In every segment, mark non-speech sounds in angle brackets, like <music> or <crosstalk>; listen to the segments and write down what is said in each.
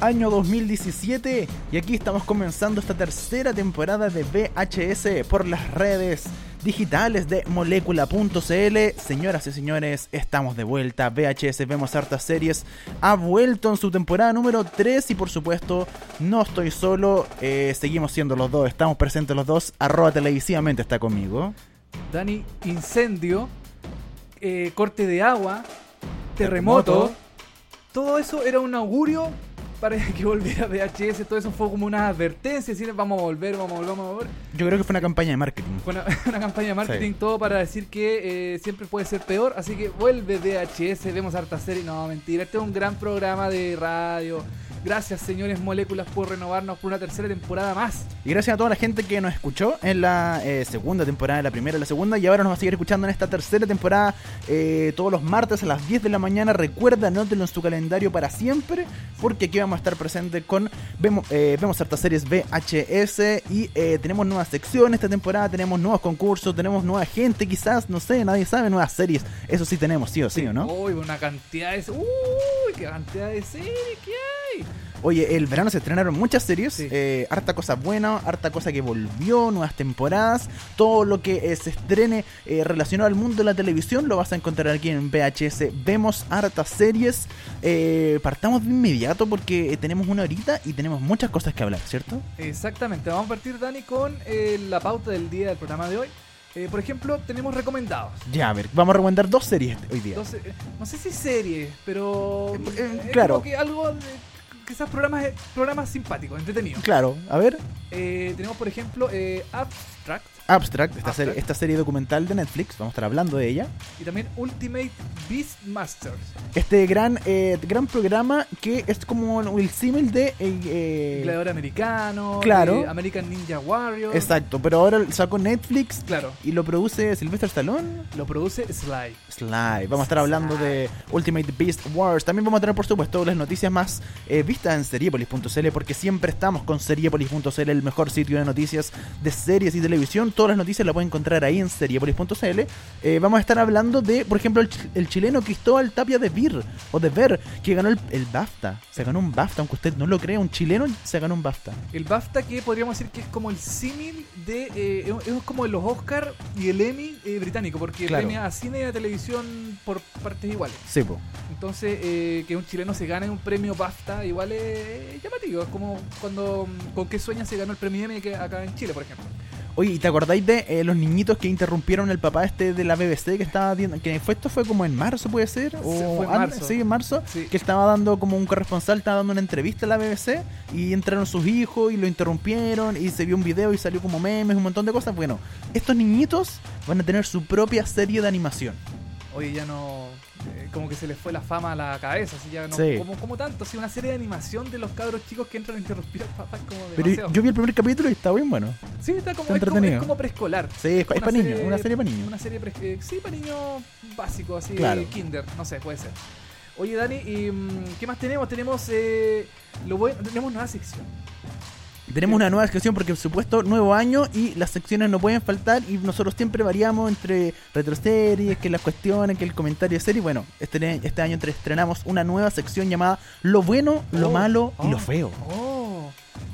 Año 2017 y aquí estamos comenzando esta tercera temporada de VHS por las redes digitales de molécula.cl. Señoras y señores, estamos de vuelta. VHS Vemos Hartas Series ha vuelto en su temporada número 3 y por supuesto no estoy solo, eh, seguimos siendo los dos, estamos presentes los dos. Arroba televisivamente está conmigo. Dani, incendio, eh, corte de agua, terremoto. Todo eso era un augurio para <laughs> que volviera VHS, todo eso fue como una advertencia, decir vamos a volver, vamos a volver, vamos a volver. Yo creo que fue una campaña de marketing. Fue una, <laughs> campaña de marketing, todo para decir que eh, siempre puede ser peor, así que vuelve VHS, vemos harta serie, no, mentira, este es un gran programa de radio Gracias, señores Moléculas, por renovarnos por una tercera temporada más. Y gracias a toda la gente que nos escuchó en la eh, segunda temporada, la primera, la segunda, y ahora nos va a seguir escuchando en esta tercera temporada eh, todos los martes a las 10 de la mañana. Recuerda, anótenlo en su calendario para siempre, porque aquí vamos a estar presentes con Vemos, eh, vemos hartas series VHS y tenemos nuevas secciones esta temporada, tenemos nuevos concursos, tenemos nueva gente, quizás, no sé, nadie sabe, nuevas series. Eso sí tenemos, sí o sí, ¿o no? Uy, una cantidad de... Uy, qué cantidad de series que hay. Oye, el verano se estrenaron muchas series, eh, harta cosa buena, harta cosa que volvió, nuevas temporadas, todo lo que eh, se estrene eh, relacionado al mundo de la televisión lo vas a encontrar aquí en VHS. Vemos hartas series, partamos de inmediato porque tenemos una horita y tenemos muchas cosas que hablar, ¿cierto? Exactamente, vamos a partir Dani con la pauta del día del programa de hoy. por ejemplo, tenemos recomendados. Ya, a ver, vamos a recomendar dos series hoy día. no sé si series, pero. claro. que algo quizás programas, programas simpáticos, entretenidos. Claro, a ver. Eh, tenemos, por ejemplo, eh, Abstract. Abstract, esta, Serie, esta serie documental de Netflix, vamos a estar hablando de ella. Y también Ultimate Beastmasters. Este gran, eh, gran programa que es como el símil de... Eh, eh Gladiador americano, claro. Eh, American Ninja Warrior. Exacto, pero ahora sacó Netflix claro. y lo produce Sylvester Stallone. Lo produce Sly. Sly. Vamos a estar hablando de Ultimate Beast Wars. También vamos a tener, por supuesto, las noticias más vistas en seriepolis.cl porque siempre estamos con seriepolis.cl, el mejor sitio de noticias de series y televisión todas las noticias las pueden encontrar ahí en seriepolis.cl. Eh, vamos a estar hablando de, por ejemplo, el, chileno Cristóbal Tapia de Vir, o de Ver, que ganó el, BAFTA. Se ganó un BAFTA, aunque usted no lo crea, un chileno se ganó un BAFTA. El BAFTA que podríamos decir que es como el símil de... Eh, es como los Oscar y el Emmy eh, británico, porque premia a cine y a televisión por partes iguales. Sí, po. Entonces, que un chileno se gane un premio BAFTA igual es llamativo. Es como cuando con qué sueña se ganó el premio Emmy acá en Chile, por ejemplo. Oye, ¿y te acordáis de eh, los niñitos que interrumpieron el papá este de la BBC que estaba viendo? Que fue esto fue como en marzo, puede ser? ¿O fue en marzo. Sí, en marzo. Que estaba dando como un corresponsal, estaba dando una entrevista a la BBC y entraron sus hijos y lo interrumpieron y se vio un video y salió como memes, un montón de cosas. Bueno, estos niñitos van a tener su propia serie de animación. Oye, ya no eh, como que se les fue la fama a la cabeza, así ya no, como, como tanto, así una serie de animación de los cabros chicos que entran a interrumpir al papá como Pero yo vi el primer capítulo y está bien bueno. Sí, está como, es como, preescolar. Sí, es, para niños, una serie para niños. Una serie eh, sí, para niños básico, así, kinder, no sé, puede ser. Oye, Dani, ¿y, mm, ¿qué más tenemos? Tenemos, eh, lo bueno, tenemos nueva sección. Tenemos una nueva sección porque, por supuesto, nuevo año y las secciones no pueden faltar y nosotros siempre variamos entre retroseries, que las cuestiones, que el comentario de serie. Bueno, este, este año estrenamos una nueva sección llamada Lo bueno, lo oh, malo y lo oh, feo. Oh.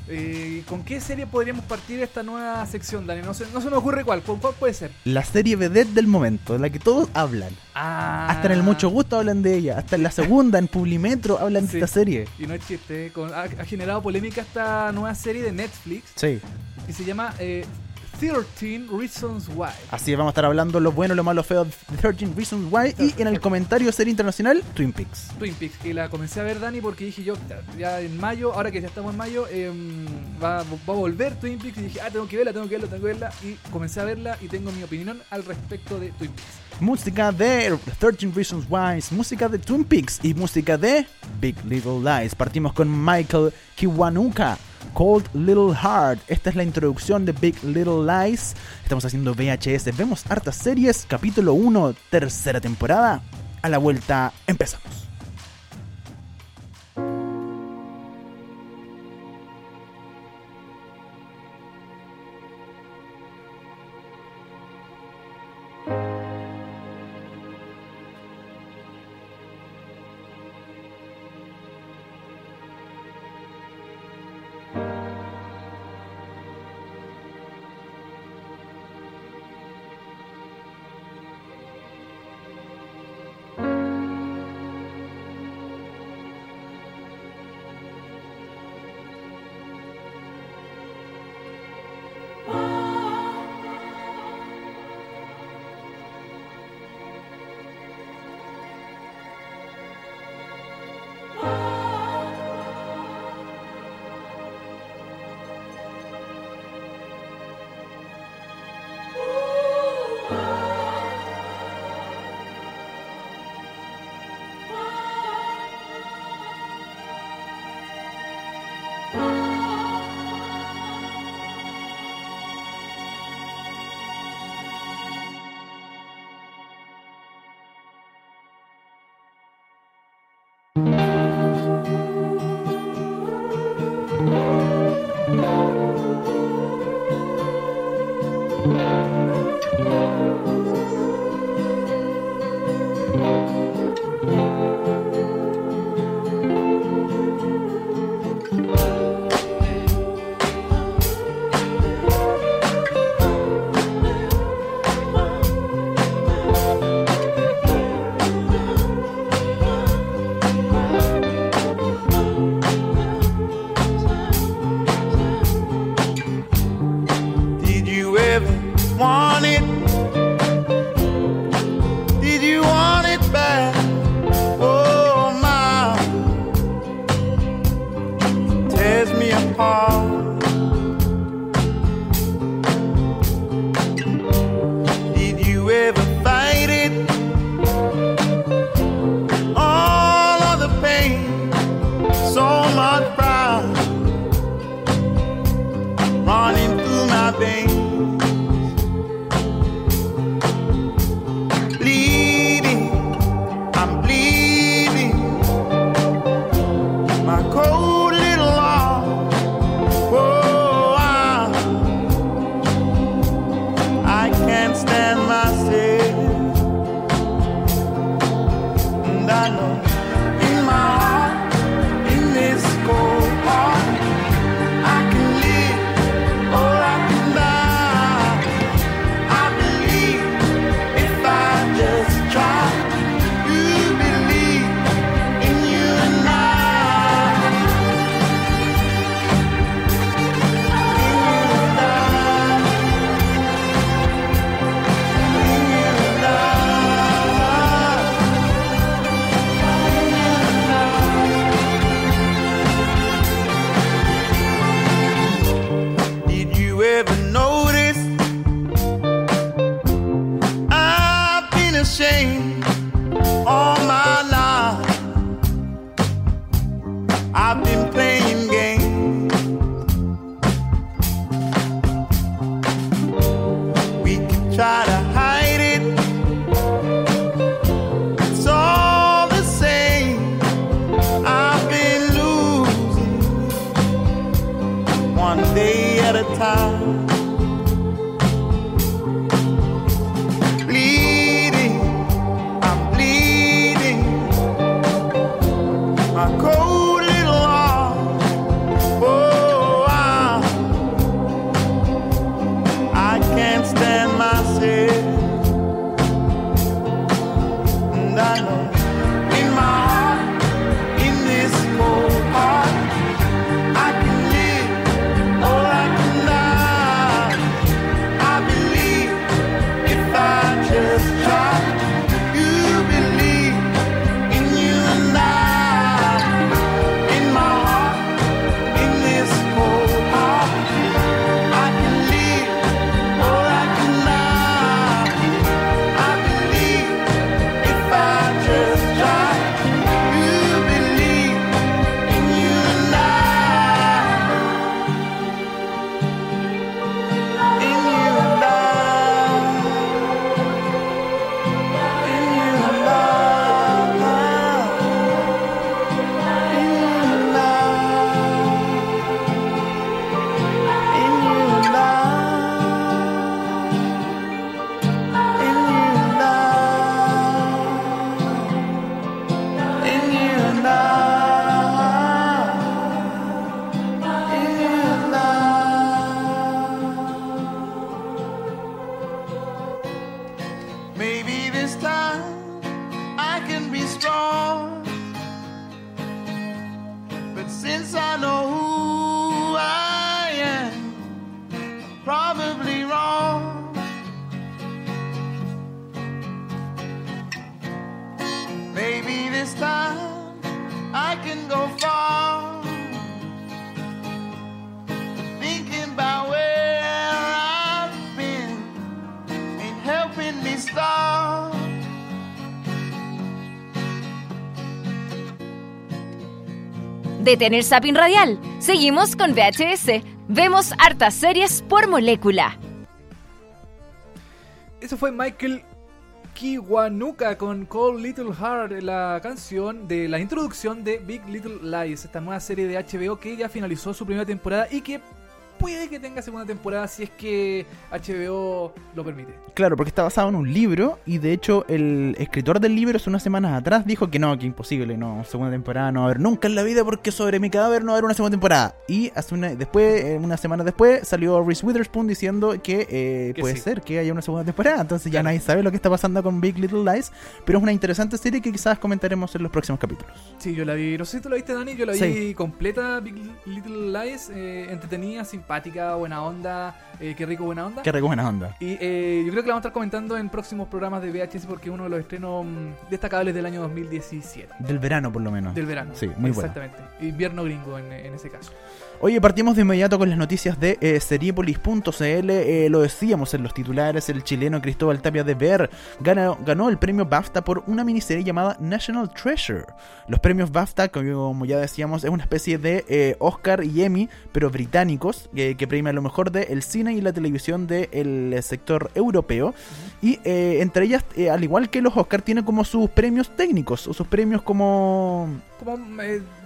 Eh, ¿Con qué serie podríamos partir esta nueva sección, Dani? No se, no se me ocurre cuál. ¿Cuál puede ser? La serie vedette del momento, de la que todos hablan. Ah. Hasta en el Mucho Gusto hablan de ella. Hasta en la segunda, en Publimetro, hablan de esta serie. Y no es chiste. ha, generado polémica esta nueva serie de Netflix. Sí. Que se llama eh, 13 Reasons Why. Así es, vamos a estar hablando lo bueno, lo malo, feo de 13 Reasons Why. Y en el comentario serie internacional, Twin Peaks. Twin Peaks, que la comencé a ver, Dani, porque dije yo, ya en mayo, ahora que ya estamos en mayo, em, va, va a volver Twin Peaks. Y dije, ah, tengo que verla, tengo que verla, tengo que verla. Y comencé a verla y tengo mi opinión al respecto de Twin Peaks. Música de 13 Reasons Why, música de Twin Peaks y música de Big Little Lies. Partimos con Michael Kiwanuka. Cold Little Heart. Esta es la introducción de Big Little Lies. Estamos haciendo VHS. Vemos hartas series. Capítulo 1, tercera temporada. A la vuelta, empezamos. Detén el zapping radial. Seguimos con VHS. Vemos hartas series por molécula. Eso fue Michael Kiwanuka con Cold Little Heart, la canción de la introducción de Big Little Lies, esta nueva serie de HBO que ya finalizó su primera temporada y que puede que tenga segunda temporada si es que HBO lo permite. Claro, porque está basado en un libro y de hecho el escritor del libro hace unas semanas atrás dijo que no, que imposible, no, segunda temporada no va a haber nunca en la vida porque sobre mi cadáver no va a haber una segunda temporada. Y hace una, después, eh, unas semanas después, salió Reese Witherspoon diciendo que, eh, Que puede sí. ser que haya una segunda temporada. Entonces ya nadie sabe lo que está pasando con Big Little Lies, pero es una interesante serie que quizás comentaremos en los próximos capítulos. Sí, yo la vi, no sé si tú la viste Dani, yo la vi Sí. completa, Big Little Lies, eh, entretenida, simpática, buena onda, eh, qué rico buena onda. Qué rico buena onda. Y eh, yo creo que la vamos a estar comentando en próximos programas de VHS porque es uno de los estrenos mm, destacables del año 2017. Del verano por lo menos. Del verano. Sí, muy buena. Exactamente. Invierno gringo en, en ese caso. Oye, partimos de inmediato con las noticias de eh, Seriepolis.cl. Eh, lo decíamos en los titulares, el chileno Cristóbal Tapia de Ver ganó, ganó el premio BAFTA por una miniserie llamada National Treasure. Los premios BAFTA, como ya decíamos, es una especie de eh, Oscar y Emmy, pero británicos, eh, que premia lo mejor del cine y la televisión del sector europeo. Y entre ellas, al igual que los Oscar, tiene como sus premios técnicos, o sus premios como... Como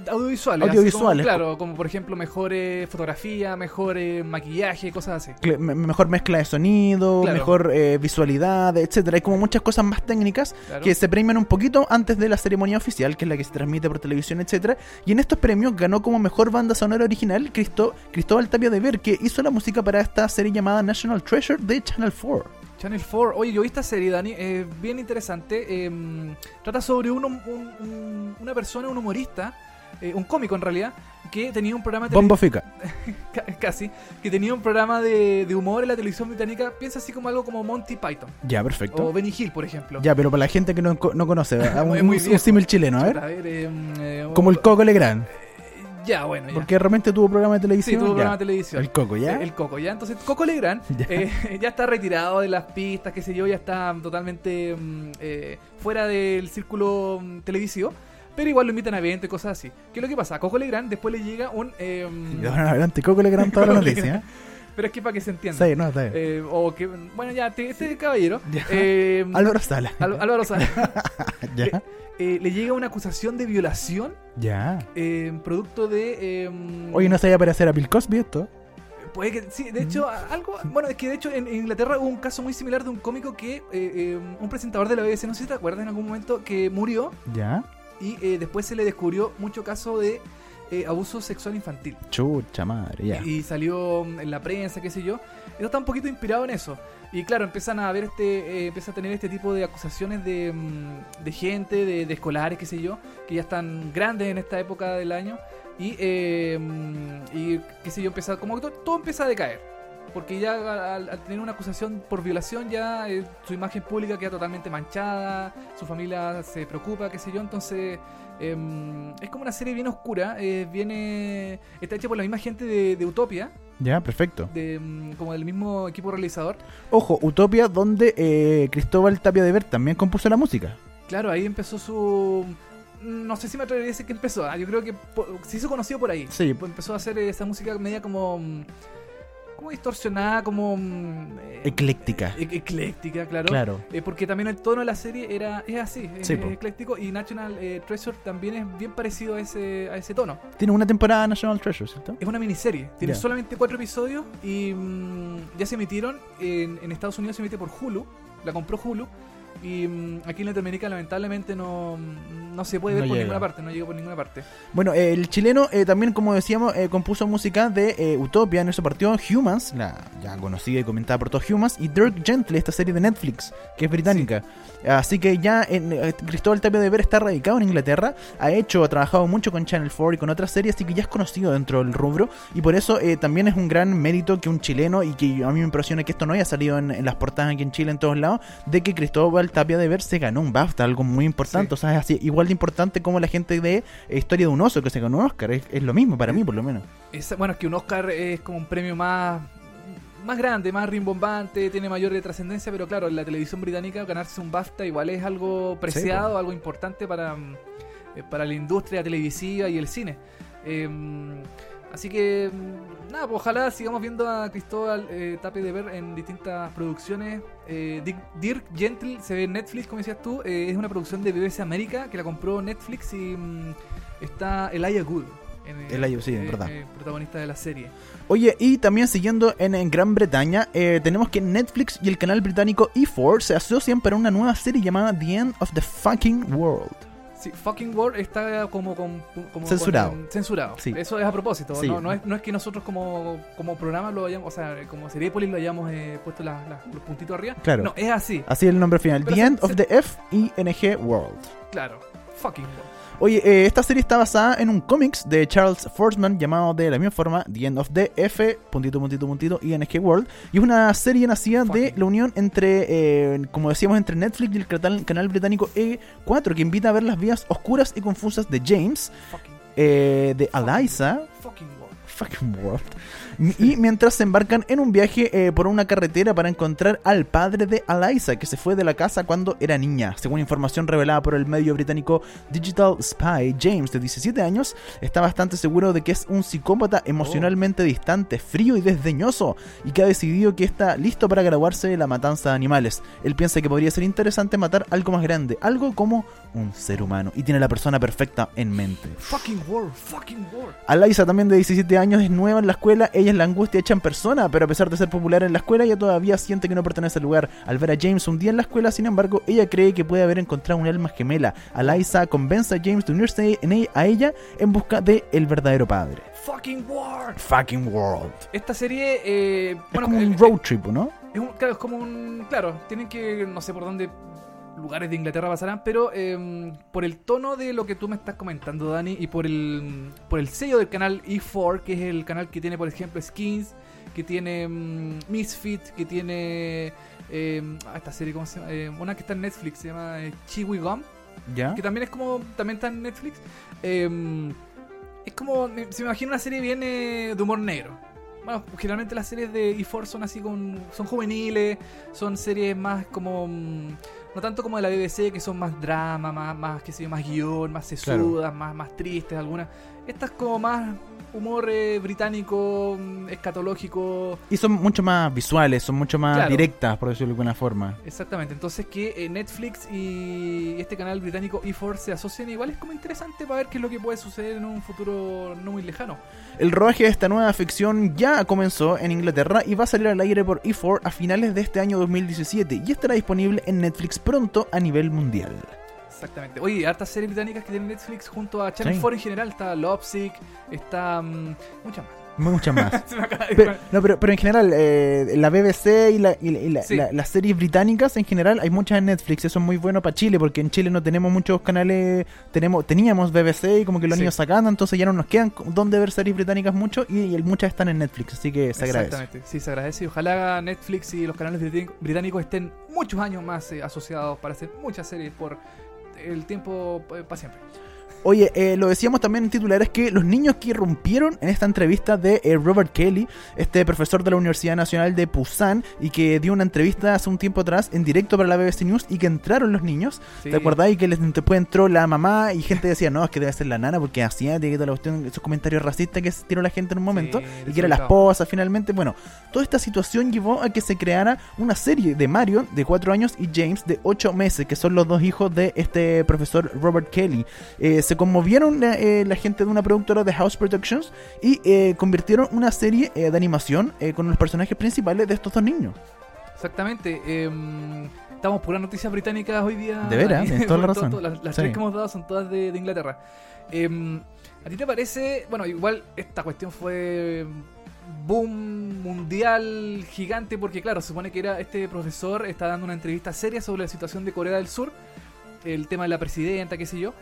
audiovisuales. Audiovisuales. como, claro, como por ejemplo mejor eh, fotografía, mejor eh, maquillaje, cosas así. cle- mejor mezcla de sonido, Claro. mejor eh, visualidad, etcétera. Hay como muchas cosas más técnicas Claro. que se premian un poquito antes de la ceremonia oficial, que es la que se transmite por televisión, etcétera. Y en estos premios ganó como mejor banda sonora original Cristo, Cristóbal Tapia de Ver, que hizo la música para esta serie llamada National Treasure de Channel 4. Channel 4. Oye, yo vi esta serie, Dani, eh, bien interesante. eh, trata sobre un, un- un- una persona, un humorista, eh, un cómico en realidad, que tenía un programa de Bombo Fica. <laughs> Ca- casi, que tenía un programa de, de humor en la televisión británica, piensa así como algo como Monty Python Ya, o perfecto. Benny Hill, por ejemplo. Ya, pero para la gente que no, no conoce, <laughs> un, un- símil chileno, a ver. eh, eh, Como el Coco Legrand. Ya, bueno, ya. Porque realmente tuvo programa de Sí, televisión. tuvo ya. programa de televisión. El Coco, ¿ya? Eh, El Coco, ¿ya? Entonces, Coco Legrand <laughs> Ya. eh, ya está retirado de las pistas, qué sé yo, ya está totalmente mm, eh, fuera del círculo mm, televisivo. Pero igual lo invitan a eventos y cosas así. ¿Qué es lo que pasa? A Coco Legrand después le llega un... eh, Y de ahora adelante, Coco Legrand toda la noticia. pero es que para que se entienda. Sí, no, está bien. Eh, o que, bueno, ya, te- este caballero, <laughs> eh, Álvaro Sala. Al- Álvaro Sala, <laughs> ya. eh, le llega una acusación de violación Ya. eh, producto de... eh, Oye, no se vaya a parecer a Bill Cosby esto. Puede que, sí, de hecho, algo. Bueno, es que de hecho en, en Inglaterra hubo un caso muy similar de un cómico que. eh, eh, un presentador de la BBC, no sé si te acuerdas en algún momento, que murió Ya. Y eh, después se le descubrió mucho caso de eh, abuso sexual infantil. Chucha madre, ya. Y salió mm, en la prensa, qué sé yo. Esto está un poquito inspirado en eso. Y claro, empiezan a ver este, eh, empieza a tener este tipo de acusaciones de, mm, de gente, de, de escolares, qué sé yo, que ya están grandes en esta época del año. Y, eh, mm, y qué sé yo, empieza, como que todo, todo empieza a decaer. Porque ya al, al tener una acusación por violación, ya eh, su imagen pública queda totalmente manchada, su familia se preocupa, qué sé yo, entonces em, es como una serie bien oscura, eh, viene, está hecha por la misma gente de, de Utopia, Ya, perfecto. de, mm, como del mismo equipo realizador. Ojo, Utopia, donde eh, Cristóbal Tapia de Ver también compuso la música. Claro, ahí empezó su... No sé si me atrevería a decir que empezó, ah, yo creo que po- se hizo conocido por ahí. Sí. Empezó a hacer esa música media como... como distorsionada, como... mm, eh, Ecléctica. e- ecléctica, claro. Claro. Eh, porque también el tono de la serie era es así, es, Sí, es ecléctico y National eh, Treasure también es bien parecido a ese, a ese tono. Tiene una temporada National Treasure, ¿cierto? Es una miniserie, tiene Ya. solamente cuatro episodios y mm, ya se emitieron en, en Estados Unidos se emite por Hulu, la compró Hulu y mm, aquí en Latinoamérica lamentablemente no, no se puede No ver por llega. ninguna parte, no llega por ninguna parte. Bueno, eh, el chileno eh, también, como decíamos, eh, compuso música de eh, Utopia, en eso partió Humans, la ya conocida y comentada por todos Humans, y Dirk Gently, esta serie de Netflix, que es británica. Así que ya en, eh, Cristóbal Tapia de Ver está radicado en Inglaterra, ha hecho, ha trabajado mucho con Channel 4 y con otras series, así que ya es conocido dentro del rubro, y por eso eh, también es un gran mérito que un chileno, y que a mí me impresiona que esto no haya salido en, en las portadas aquí en Chile, en todos lados, de que Cristóbal Tapia de Ver se ganó un BAFTA, algo muy importante. Sí. O sea, es así, igual de importante como la gente de eh, Historia de un Oso que se ganó un Oscar. Es, es lo mismo para mí, por lo menos. Es- bueno, es que un Oscar es como un premio más más grande, más rimbombante, tiene mayor de trascendencia, pero claro, en la televisión británica ganarse un BAFTA igual es algo preciado, algo importante para, eh, para la industria televisiva y el cine. Eh, así que, mm, nada, pues ojalá sigamos viendo a Cristóbal eh, Tape de Ver en distintas producciones. Eh, Dick- Dirk Gentle se ve en Netflix, como decías tú, eh, es una producción de BBC América que la compró Netflix y mm, está Elijah Wood. en- Elijah, sí, en eh, verdad. eh, protagonista de la serie. Oye, y también siguiendo en, en Gran Bretaña, eh, tenemos que Netflix y el canal británico E4 se asocian para una nueva serie llamada The End of the Fucking World. Sí, Fucking World está como, con- como Censurado. con- censurado. Sí. Eso es a propósito. Sí. No, no es, no es que nosotros como, como programa lo hayamos, o sea, como Seriepolis lo hayamos eh, puesto la- la- los puntitos arriba. Claro. No, es así. Así es el nombre final. Pero The se- End of the F I N G World. Claro. Fucking World. Oye, eh, esta serie está basada en un cómics de Charles Forsman llamado de la misma forma The End of the F, puntito, puntito, puntito, ING World. Y es una serie nacida de la unión entre, eh, como decíamos, entre Netflix y el canal, canal británico E4, que invita a ver las vías oscuras y confusas de James, eh, de Eliza, fucking World. <laughs> Y mientras se embarcan en un viaje eh, por una carretera para encontrar al padre de Eliza, que se fue de la casa cuando era niña. Según información revelada por el medio británico Digital Spy, James, de 17 años, está bastante seguro de que es un psicópata emocionalmente distante, frío y desdeñoso, y que ha decidido que está listo para graduarse de la matanza de animales. Él piensa que podría ser interesante matar algo más grande, algo como un ser humano, y tiene la persona perfecta en mente. Fucking World. Fucking World. Alaisa también de 17 años es nueva en la escuela, ella es la angustia hecha en persona, pero a pesar de ser popular en la escuela, ella todavía siente que no pertenece al lugar. Al ver a James un día en la escuela, sin embargo, ella cree que puede haber encontrado un alma gemela. Alaisa convence a James de unirse en ella- a ella en busca de el verdadero padre. Fucking World. Fucking world. Esta serie, eh, Es como un eh, road trip, ¿no? Es un, claro, es como un. Claro, tienen que. No sé por dónde lugares de Inglaterra pasarán, pero eh, por el tono de lo que tú me estás comentando, Dani, y por el, por el sello del canal E4, que es el canal que tiene, por ejemplo, Skins, que tiene mm, Misfit, que tiene. eh, ah, esta serie, ¿cómo se llama? Eh, una que está en Netflix, se llama eh, Chiwi Gum, ¿Ya? que también es como. También está en Netflix. Es como. Se me imagina una serie bien eh, de humor negro. Bueno, generalmente las series de E4 son así con. son juveniles, son series más como. No tanto como de la BBC, que son más drama, más, más qué sé yo, más guion, más sesudas, más, más tristes algunas. Estas como más humor eh, británico, mm, escatológico. Y son mucho más visuales, son mucho más Claro. directas, por decirlo de alguna forma. Exactamente, entonces que eh, Netflix y este canal británico E4 se asocian igual es como interesante para ver qué es lo que puede suceder en un futuro no muy lejano. El rodaje de esta nueva ficción ya comenzó en Inglaterra y va a salir al aire por E4 a finales de este año 2017 y estará disponible en Netflix pronto a nivel mundial. Exactamente. Oye, hartas series británicas que tiene Netflix junto a Channel Sí. 4 en general. Está Lovesick, está. mm, muchas más. Muchas más. <laughs> Pero, no, pero, pero en general, eh, la BBC y, la- y la- y la- Sí. la- las series británicas en general hay muchas en Netflix. Eso es muy bueno para Chile porque en Chile no tenemos muchos canales. tenemos Teníamos BBC y como que lo han Sí. ido sacando, entonces ya no nos quedan donde ver series británicas mucho y, y muchas están en Netflix, así que se agradece. Exactamente, sí, se agradece. Y ojalá Netflix y los canales británico- británicos estén muchos años más eh, asociados para hacer muchas series por el tiempo para siempre. Oye, eh, lo decíamos también en titulares que los niños que irrumpieron en esta entrevista de eh, Robert Kelly, este profesor de la Universidad Nacional de Busan, y que dio una entrevista hace un tiempo atrás en directo para la BBC News y que entraron los niños. Sí. ¿Te acordás? Y que les, después entró la mamá y gente decía, no, es que debe ser la nana porque hacía toda la cuestión, esos comentarios racistas que tiró la gente en un momento, Sí, y que era la esposa finalmente. Bueno, toda esta situación llevó a que se creara una serie de Mario de 4 años y James de 8 meses, que son los dos hijos de este profesor Robert Kelly. Eh, se conmovieron la, eh, la gente de una productora de House Productions y eh, convirtieron una serie eh, de animación eh, con los personajes principales de estos dos niños. Exactamente. em, estamos puras noticias británicas hoy día. De veras, <laughs> tienes toda la razón. to- to- Las, las Sí. tres que hemos dado son todas de, de Inglaterra. Em, ¿A ti te parece? Bueno, igual esta cuestión fue boom mundial gigante porque claro, se supone que era este profesor está dando una entrevista seria sobre la situación de Corea del Sur, el tema de la presidenta, qué sé yo.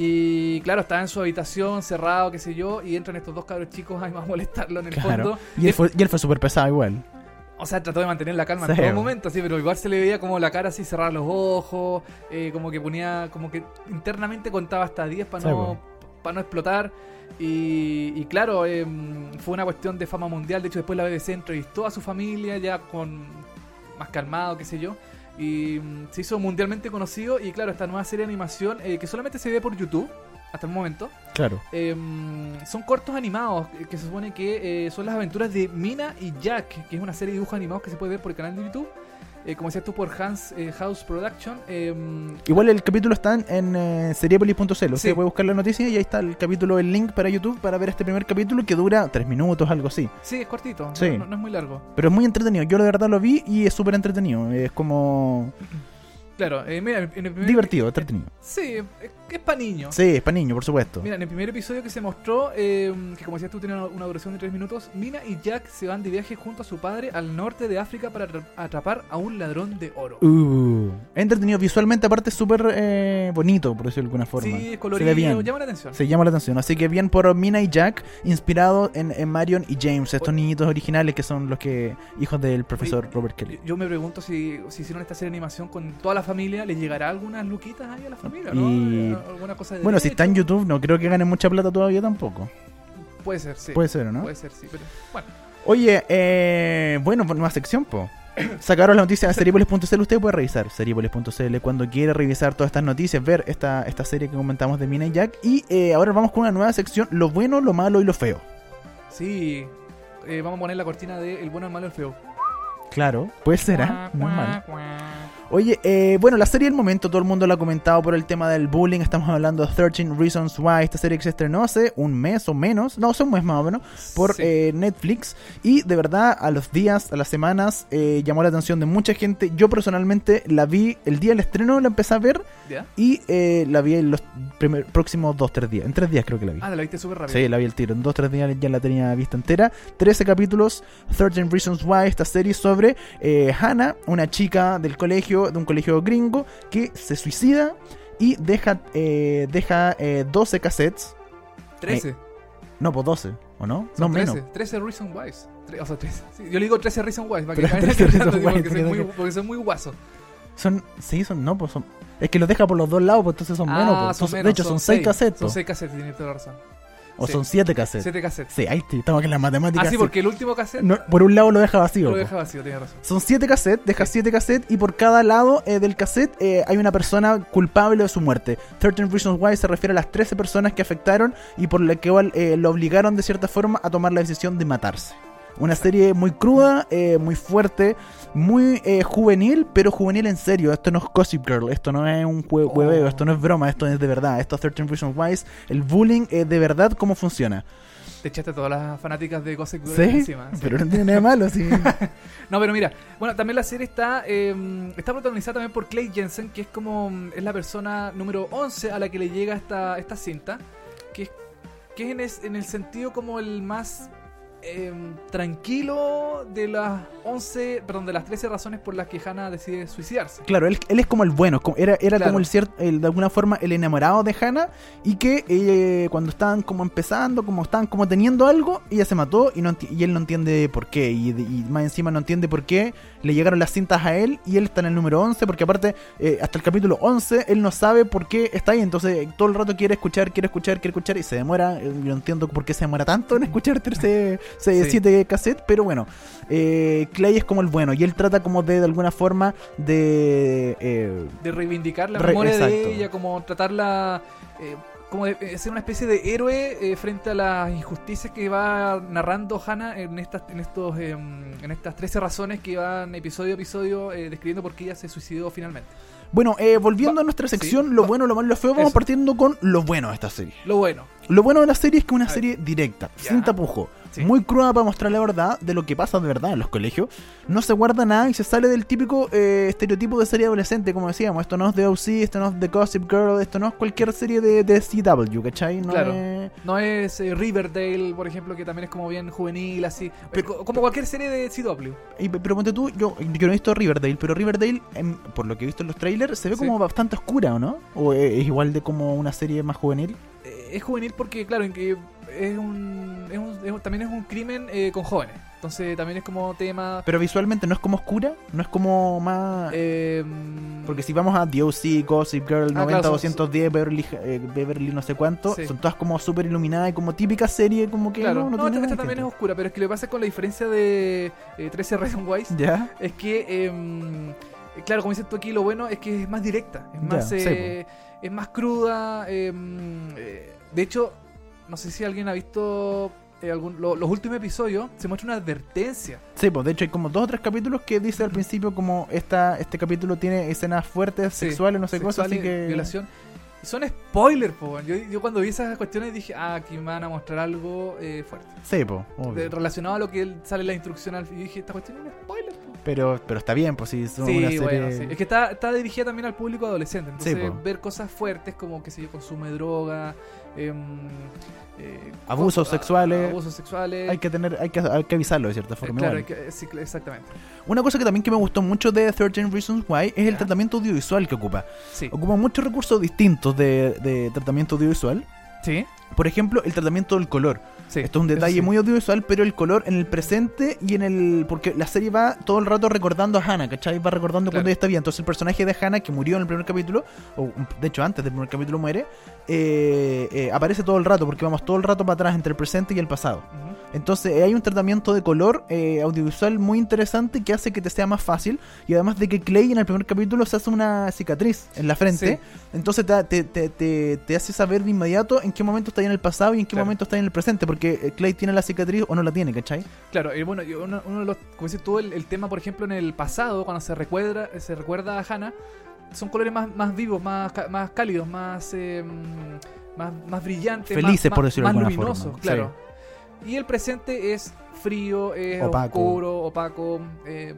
Y claro, estaba en su habitación cerrado, qué sé yo, y entran estos dos cabros chicos a <laughs> molestarlo en el Claro. fondo. Y él fue, y él fue súper pesado igual. O sea, trató de mantener la calma Sí. en todo momento, sí, pero igual se le veía como la cara así, cerrar los ojos, eh, como que ponía, como que internamente contaba hasta 10 para Sí, no, para no explotar. Y, y claro, eh, fue una cuestión de fama mundial. De hecho, después la BBC entrevistó a su familia ya con más calmado, qué sé yo. Y mm, se hizo mundialmente conocido. Y claro, esta nueva serie de animación eh, que solamente se ve por YouTube hasta el momento. Claro. Eh, son cortos animados eh, que se supone que eh, son las aventuras de Mina y Jack, que es una serie de dibujos animados que se puede ver por el canal de YouTube. Eh, como decías tú, por Hans eh, House Production. Eh, Igual el capítulo está en, eh, seriepolis.cl. Usted Sí. puede buscar la noticia y ahí está el capítulo, el link para YouTube para ver este primer capítulo que dura tres minutos, algo así. sí, es cortito, Sí. no, es muy largo. Pero es muy entretenido. Yo de verdad lo vi y es súper entretenido. Es como Claro, eh, mira, en el primer divertido, entretenido. Sí, es, es para niños. Sí, es para niños, por supuesto. Mira, en el primer episodio que se mostró, eh, que como decías tú tenía una, duración de 3 minutos, Mina y Jack se van de viaje junto a su padre al norte de África para atra- atrapar a un ladrón de oro. Uh, entretenido visualmente, aparte es súper eh, bonito, por decirlo de alguna forma. sí, es colorido, bien. llama la atención. Se llama la atención. Así que bien por Mina y Jack, inspirado en, en Marion y James, estos Oye. niñitos originales que son los que hijos del profesor Oye, Robert Kelly. Yo- me pregunto si, si hicieron esta serie de animación con toda la familia, ¿le llegará algunas luquitas ahí a la familia? ¿no? Y- ¿Alguna cosa de Bueno, si está en? YouTube, no creo que ganen mucha plata todavía tampoco. Puede ser, sí. Puede ser, ¿o ¿no? Puede ser, sí. Pero, bueno, Oye, eh, bueno, por nueva sección, po. <coughs> Sacaron la noticia de seriepolis.cl, usted puede revisar seriepolis.cl cuando quiera revisar todas estas noticias, ver esta, esta serie que comentamos de Mina y Jack. Y eh, ahora vamos con una nueva sección, lo bueno, lo malo y lo feo. sí. Eh, vamos a poner la cortina de El bueno, el malo y el feo. Claro, puede ser, ¿ah? Cuá, Oye, eh, bueno, la serie del momento, todo el mundo lo ha comentado por el tema del bullying. Estamos hablando de 13 Reasons Why, esta serie que se estrenó hace un mes o menos, no, hace un mes más o menos, por Sí. eh, Netflix. Y de verdad, a los días, a las semanas, eh, llamó la atención de mucha gente. Yo personalmente la vi el día del estreno, la empecé a ver ¿Ya? y eh, la vi en los primer- próximos 2-3 días. En 3 días creo que la vi. Ah, la viste súper rápido. Sí, la vi el tiro. En 2-3 días ya la tenía vista entera. 13 capítulos, 13 Reasons Why, esta serie sobre eh, Hannah, una chica del colegio, de un colegio gringo, que se suicida y deja, eh, deja eh, 12 cassettes. 13. No, pues 12, ¿o no? Son no, 13. menos. 13 Reason Wise. Tre- o sea, 13. Sí, yo le digo 13 Reason Wise para que Pero vayan 13 Reason cachando, digo, Wise, porque, soy tiene muy, que- porque soy muy guaso. Son, sí, son, no, pues son. Es que los deja por los dos lados, pues entonces son menos. Ah, pues. son Son- menos, de hecho, son 6 seis. cassettes. Son pues. 6 cassettes, tienes toda la razón. O sí. son 7 cassettes. 7 cassettes. Sí, ahí sí, estamos aquí en las matemáticas. Ah, sí, sí. porque el último cassette No, por un lado lo deja vacío. lo deja vacío, tienes razón. Son siete cassettes, deja siete cassettes y por cada lado eh, del cassette eh, hay una persona culpable de su muerte. 13 Reasons Why se refiere a las 13 personas que afectaron y por la que eh, lo obligaron de cierta forma a tomar la decisión de matarse. Una serie muy cruda, eh, muy fuerte, muy eh, juvenil, pero juvenil en serio. Esto no es Gossip Girl, esto no es un jue- Oh. hueveo, esto no es broma, esto es de verdad. Esto es 13 Reasons Why, el bullying es de verdad cómo funciona. Te echaste a todas las fanáticas de Gossip Girl ¿Sí? encima. sí. Pero no tiene nada malo, sí. <laughs> No, pero mira, bueno, también la serie está eh, está protagonizada también por Clay Jensen, que es como mm, es la persona número 11 a la que le llega esta, esta cinta, que es, que es en, es- en el sentido como el más eh, tranquilo de las 11, perdón, de las 13 razones por las que Hannah decide suicidarse. Claro, él, él es como el bueno, era, era Claro. como el cierto, el, de alguna forma el enamorado de Hannah y que eh, cuando estaban como empezando, como estaban como teniendo algo, ella se mató y, no y él no entiende por qué y, y más encima no entiende por qué le llegaron las cintas a él y él está en el número 11 porque aparte eh, hasta el capítulo 11 él no sabe por qué está ahí, entonces eh, todo el rato quiere escuchar, quiere escuchar, quiere escuchar y se demora, eh, yo no entiendo por qué se demora tanto en escuchar <laughs> 13, Sí. 7 cassettes, pero bueno, eh, Clay es como el bueno y él trata como de de alguna forma de... eh, De reivindicar la Re- memoria exacto. de ella, como tratarla. eh, como de ser una especie de héroe eh, frente a las injusticias que va narrando Hannah en estas en estos eh, en estas 13 razones que van episodio a episodio eh, describiendo por qué ella se suicidó finalmente. Bueno, eh, volviendo Va- a nuestra sí, sección, lo va- bueno, lo malo lo feo, vamos Eso. partiendo con lo bueno de esta serie. Lo bueno. Lo bueno de la serie es que es una A ver. serie directa, Ya. sin tapujo, Sí. muy cruda para mostrar la verdad de lo que pasa de verdad en los colegios. No se guarda nada y se sale del típico eh, estereotipo de serie adolescente, como decíamos. Esto no es de OC, esto no es de Gossip Girl, esto no es cualquier serie de, de CW, ¿cachai? No Claro. es- No es eh, Riverdale, por ejemplo, que también es como bien juvenil, así. Pero- Co- como cualquier serie de CW. Y- pero ponte tú, yo, yo no he visto Riverdale, pero Riverdale, por lo que he visto en los trailers, se ve Sí. como bastante oscura, ¿o no? ¿O es igual de como una serie más juvenil? Es juvenil porque, claro, es un, es un- es un- también es un crimen eh, con jóvenes. Entonces también es como tema... Pero visualmente no es como oscura, no es como más... eh, Porque si vamos a DOC, Gossip Girl, Ah, 90, claro, 210, Beverly, eh, Beverly no sé cuánto, Sí. son todas como súper iluminadas y como típica serie, como que Claro, no, no, no, esta, también es oscura, pero es que lo que pasa con la diferencia de eh, 13 Reasons Wise ¿Ya? es que, em, claro, como dices tú aquí, lo bueno es que es más directa, es Ya, más, sí, es más cruda. em, eh, de hecho, no sé si alguien ha visto eh, algún- lo- los últimos episodios, se muestra una advertencia. Sí, pues de hecho hay como dos o tres capítulos que dice al principio como esta, este capítulo tiene escenas fuertes, Sí, sexuales, no sé cosas, así que... Violación. Y son spoilers, po. Yo, yo cuando vi esas cuestiones dije, ah, aquí me van a mostrar algo eh, fuerte. Sí, obvio. De- relacionado a lo que sale en la instrucción al. Y dije, esta cuestión es un spoiler, po. Pero, pero está bien, pues si es Sí, una serie... bueno, sí. Es que está, está dirigida también al público adolescente. Entonces, Sí, po. ver cosas fuertes como que se yo, consume droga, em, eh, Abusos sexuales. abusos sexuales. Hay que tener, hay que, hay que avisarlo de cierta Eh, forma. claro, igual. hay que- sí, exactamente. Una cosa que también que me gustó mucho de 13 Reasons Why es el tratamiento audiovisual que ocupa. Sí. Ocupa muchos recursos distintos de, de tratamiento audiovisual. Sí. Por ejemplo, el tratamiento del color. sí. Esto es un detalle sí. muy audiovisual, pero el color en el presente y en el. Porque la serie va todo el rato recordando a Hannah, ¿cachai? Va recordando Claro. cuando ella está bien. Entonces, el personaje de Hannah, que murió en el primer capítulo, o de hecho antes del primer capítulo muere, eh, eh, aparece todo el rato, porque vamos todo el rato para atrás entre el presente y el pasado. Ujú. Entonces eh, hay un tratamiento de color eh, audiovisual muy interesante que hace que te sea más fácil y además de que Clay en el primer capítulo se hace una cicatriz en la frente, Sí. entonces te, te, te, te- hace saber de inmediato en qué momento está en el pasado y en qué Claro. momento está en el presente, porque eh, Clay tiene la cicatriz o no la tiene, ¿cachai? Claro, y bueno, uno, uno de los, como dices tú, el, el tema, por ejemplo, en el pasado, cuando se recuerda, se recuerda a Hannah, son colores más, más vivos, más, más cálidos, más, eh, más, más brillantes, Felices, más, por decirlo de alguna luminosos, forma, claro. Y el presente es frío, es Opaco. oscuro, opaco, eh,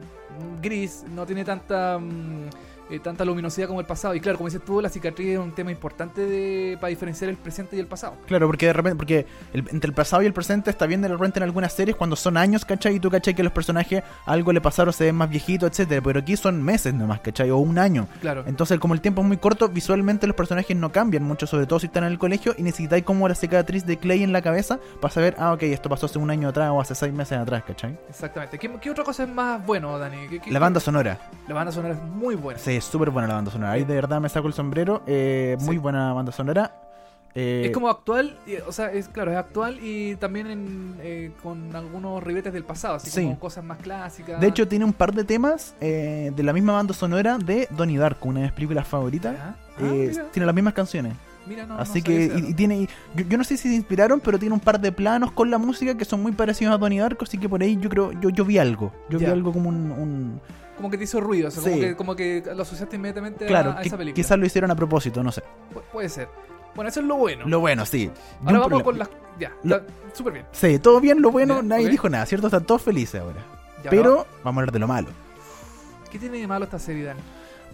gris, no tiene tanta mm, eh, tanta luminosidad como el pasado. Y claro, como dices tú, la cicatriz es un tema importante de, para diferenciar el presente y el pasado. Claro, porque de repente, porque el- entre el pasado y el presente está bien de repente en algunas series cuando son años, ¿cachai? Y tú, ¿cachai? Que los personajes algo le pasaron, se ven más viejitos, etcétera Pero aquí son meses nomás, ¿cachai? O un año. Claro. Entonces, como el tiempo es muy corto, visualmente los personajes no cambian mucho, sobre todo si están en el colegio y necesitáis como la cicatriz de Clay en la cabeza para saber, ah, ok, esto pasó hace un año atrás o hace seis meses atrás, ¿cachai? Exactamente. ¿Qué, qué otra cosa es más bueno, Dani? ¿Qué- qué- La banda sonora. La banda sonora es muy buena. Sí, es súper buena la banda sonora. Ahí de verdad me saco el sombrero. eh, muy Sí. buena banda sonora. Eh, Es como actual, o sea, es claro, es actual y también en, eh, con algunos ribetes del pasado, así Sí. como cosas más clásicas. De hecho, tiene un par de temas eh, de la misma banda sonora de Donnie Darko, una de mis películas favoritas. Ah, tiene las mismas canciones. mira, no, Así no que, y, tiene. yo, yo no sé si se inspiraron, pero tiene un par de planos con la música que son muy parecidos a Donnie Darko. Así que por ahí yo creo. Yo, yo vi algo. Yo vi algo como un. un- Como que te hizo ruido, o sea, Sí. como, que, como que lo asociaste inmediatamente a- claro, a, que- esa película. quizás lo hicieron a propósito, no sé. Pu- puede ser. Bueno, eso es lo bueno. Lo bueno, sí. Ahora vamos problema. con las. Ya, Lo- súper bien. Sí, todo bien, lo bueno, Ya, nadie dijo nada, ¿cierto? Están todos felices ahora. Ya, Pero vamos a hablar de lo malo. ¿Qué tiene de malo esta serie, Dani?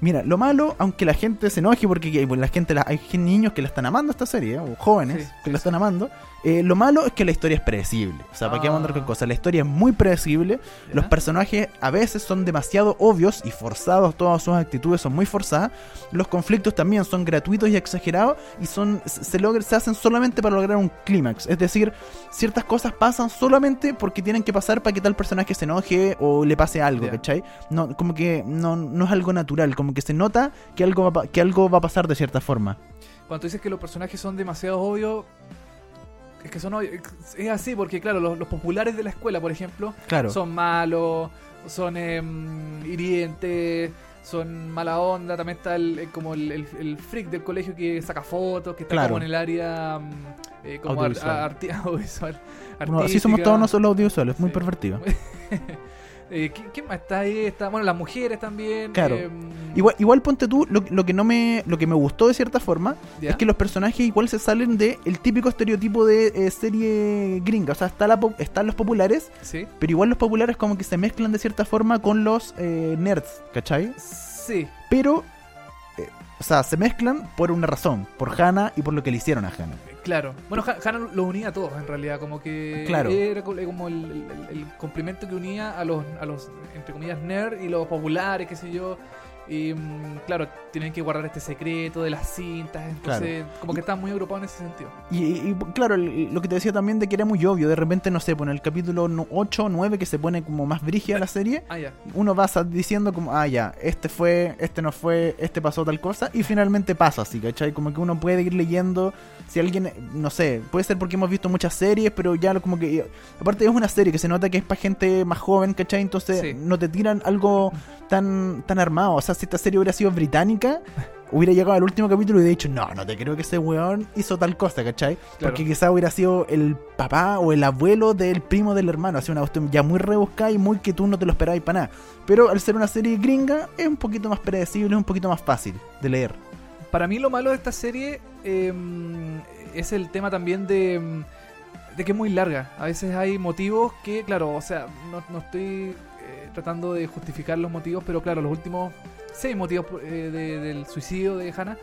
Mira, lo malo, aunque la gente se enoje porque hay, bueno, la gente, la- hay niños que la están amando esta serie, ¿eh? o jóvenes Sí, que la están amando, eh, lo malo es que la historia es predecible. O sea, ¿para qué vamos a andar con Ah. cosas? La historia es muy predecible, ¿Ya? los personajes a veces son demasiado obvios y forzados, todas sus actitudes son muy forzadas, los conflictos también son gratuitos y exagerados y son se, se logra- se hacen solamente para lograr un clímax. Es decir, ciertas cosas pasan solamente porque tienen que pasar para que tal personaje se enoje o le pase algo, Ya. ¿cachai? No, como que no, no es algo natural, como que se nota que algo, va, que algo va a pasar de cierta forma. Cuando dices que los personajes son demasiado obvios, es que son obvios. Es así, porque claro, los, los populares de la escuela, por ejemplo, Claro. son malos, son em, hirientes, son mala onda. También está el, como el, el- el freak del colegio que saca fotos, que está Claro. como en el área mm, eh, como ar- Audiovisual. arti- <laughs> audiovisual, Bueno, así somos todos nosotros los audiovisuales, muy Sí. pervertidos. <laughs> Eh, ¿quién, quién más está ahí? Está, bueno, las mujeres también. Claro. em, Igual, igual ponte tú, lo, lo que no me, lo que me gustó de cierta forma ¿ya? es que los personajes igual se salen de el típico estereotipo de eh, serie gringa. O sea, está la, po- están los populares, Sí. pero igual los populares como que se mezclan de cierta forma con los eh, nerds, ¿cachai? Sí. Pero, eh, o sea, se mezclan por una razón, por Hannah y por lo que le hicieron a Hannah. Claro. Bueno, Ha- Hannah lo unía a todos en realidad, como que Claro. era co- como el, el- el complemento que unía a los, a los, entre comillas, nerds y los populares, qué sé yo. Y mm, claro, tienen que guardar este secreto de las cintas. Entonces, como que estaban muy agrupados en ese sentido. Y, y, claro, lo que te decía también de que era muy obvio, de repente, no sé, pues en el capítulo 8 o 9 que se pone como más brígida la serie, Ah, ya. uno va diciendo como, ah, ya, este fue, este no fue, este pasó tal cosa, y finalmente pasa así, ¿cachai? Como que uno puede ir leyendo, si alguien, no sé, puede ser porque hemos visto muchas series, pero ya lo- como que, aparte es una serie que se nota que es para gente más joven, ¿cachai? Entonces Sí. no te tiran algo tan, tan armado, o sea, si esta serie hubiera sido británica... Hubiera llegado al último capítulo y hubiera dicho, no, no te creo que ese weón hizo tal cosa, ¿cachai? Porque quizá hubiera sido el papá o el abuelo del primo del hermano. Así una cuestión ya muy rebuscada y muy que tú no te lo esperabas para nada. Pero al ser una serie gringa, es un poquito más predecible, es un poquito más fácil de leer. Para mí lo malo de esta serie eh, es el tema también de, mm, de que es muy larga. A veces hay motivos que, claro, o sea, no, no estoy eh, tratando de justificar los motivos, pero claro, los últimos seis motivos eh, de- del suicidio de Hannah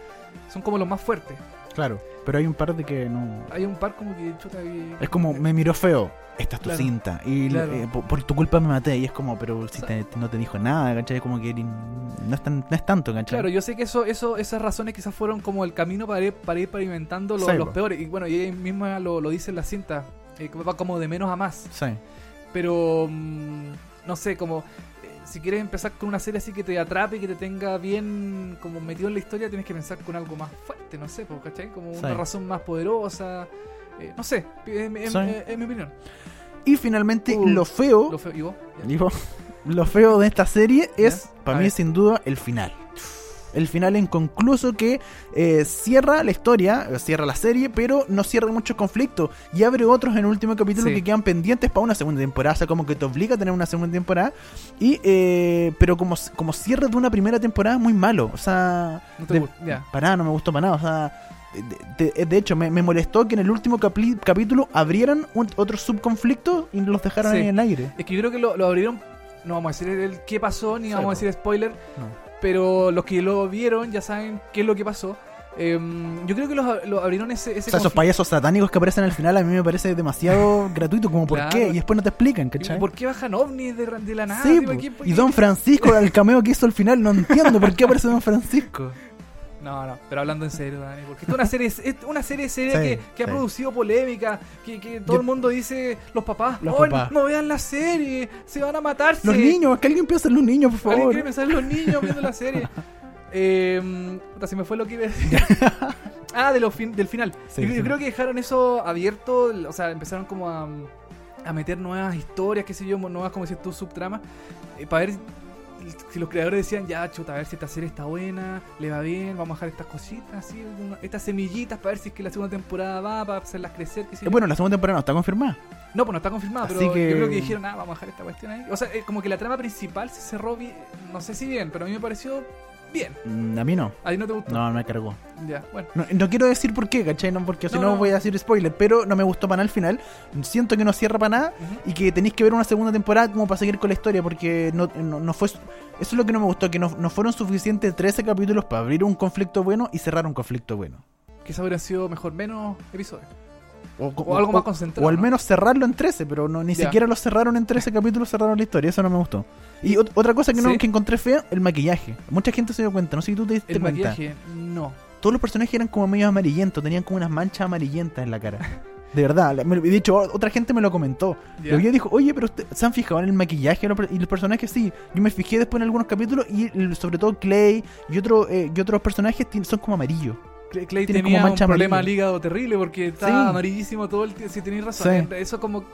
son como los más fuertes. Claro. Pero hay un par de que no. Hay un par como que chuta y- Es como, me miró feo. Esta es tu Claro. cinta. Y Claro. eh, por, por tu culpa me maté. Y es como, pero si te- no te dijo nada, ¿cachai? Como que no es, tan- no es tanto, ¿cachai? Claro, yo sé que eso, eso, esas razones quizás fueron como el camino para ir, para ir pavimentando los, Sí, los po. peores. Y bueno, y ella misma lo, lo dice en la cinta, eh, va como de menos a más. Sí. Pero, mm, no sé, como eh, si quieres empezar con una serie así que te atrape y que te tenga bien como metido en la historia, tienes que pensar con algo más fuerte, no sé, po, ¿cachai? Como una Sí. razón más poderosa. eh, no sé, es, es- Sí. es- es mi opinión. Y finalmente, Uh, lo feo. Lo feo, ¿Y vos? <laughs> Lo feo de esta serie es, Ya. para mí, sin duda, el final. El final inconcluso que eh, cierra la historia, eh, cierra la serie, pero no cierra muchos conflictos y abre otros en el último capítulo Sí. que quedan pendientes para una segunda temporada. O sea, como que te obliga a tener una segunda temporada. Y, eh, pero como, como cierre de una primera temporada, muy malo. O sea, No de- para nada, no me gustó para nada. O sea, de, de- de hecho, me, me molestó que en el último capítulo abrieran un- otros subconflictos y los dejaron Sí. ahí en el aire. Es que yo creo que lo, lo abrieron. No vamos a decir el qué pasó, ni Sí, vamos a decir spoiler. No. Pero los que lo vieron ya saben qué es lo que pasó. Em, yo creo que los, lo abrieron ese, ese O sea, esos payasos satánicos que aparecen al final a mí me parece demasiado <laughs> gratuito, como por Claro. qué, y después no te explican, ¿Y ¿cachai? ¿Por qué bajan ovnis de, de la nada? Sí, Tipo, po. ¿quién- por y Don Francisco, el cameo que hizo al final, no entiendo por qué aparece Don Francisco. <laughs> No, no, pero hablando en serio, Dani, porque es una serie, es una serie seria Sí, que, que ha producido polémica, que, que todo Yo- el mundo dice, los papás, Los "Oh, papás. no vean la serie, se van a matarse. Los niños, que alguien piensa en los niños, por ¿Alguien favor. quiere pensar en los niños viendo la serie? <laughs> Eh, se me fue lo que iba a decir. <laughs> ah, de lo fin- del final. Sí, yo, sí. yo creo que dejaron eso abierto, o sea, empezaron como a, a meter nuevas historias, qué sé yo, nuevas, como decías tú, subtramas, eh, para ver si los creadores decían, ya, chuta, a ver si esta serie está buena, le va bien, vamos a dejar estas cositas, así, una- estas semillitas, para ver si es que la segunda temporada va, para hacerlas crecer, sé Eh, bueno, la segunda temporada no está confirmada. No, pues no está confirmado, Así pero que- yo creo que dijeron, ah, vamos a dejar esta cuestión ahí. O sea, eh, como que la trama principal se cerró bien, no sé si bien, pero a mí me pareció bien. Mm, A mí no. ¿A ti no te gustó? No, no me cargó. Ya, bueno. No, no quiero decir por qué, ¿cachai? No, porque si No, no, no. voy a decir spoiler, pero no me gustó para nada al final. Siento que no cierra para nada Ujú. y que tenéis que ver una segunda temporada como para seguir con la historia, porque no, no, no fue... Eso es lo que no me gustó, que no, no fueron suficientes 13 capítulos para abrir un conflicto bueno y cerrar un conflicto bueno. Quizá hubiera sido mejor menos episodios. O, O algo más concentrado, O al ¿no? menos cerrarlo en 13, pero no, ni Ya. siquiera lo cerraron en 13 <laughs> capítulos, cerraron la historia. Eso no me gustó. Y ot- otra cosa que, no, ¿Sí? que encontré fea, el maquillaje. Mucha gente se dio cuenta, no sé si tú te diste El cuenta. maquillaje, no. Todos los personajes eran como medio amarillentos, tenían como unas manchas amarillentas en la cara. De verdad, de hecho, otra gente me lo comentó. Ya. Y yo dijo, oye, pero usted- ¿se han fijado en el maquillaje? Y los personajes sí. Yo me fijé después en algunos capítulos y sobre todo Clay y, otro, eh, y otros personajes son como amarillos. Clay, Clay Tiene tenía como un mancha problema al hígado terrible porque está Sí. amarillísimo todo el tiempo. Si tenéis razón. Sí. Eso como...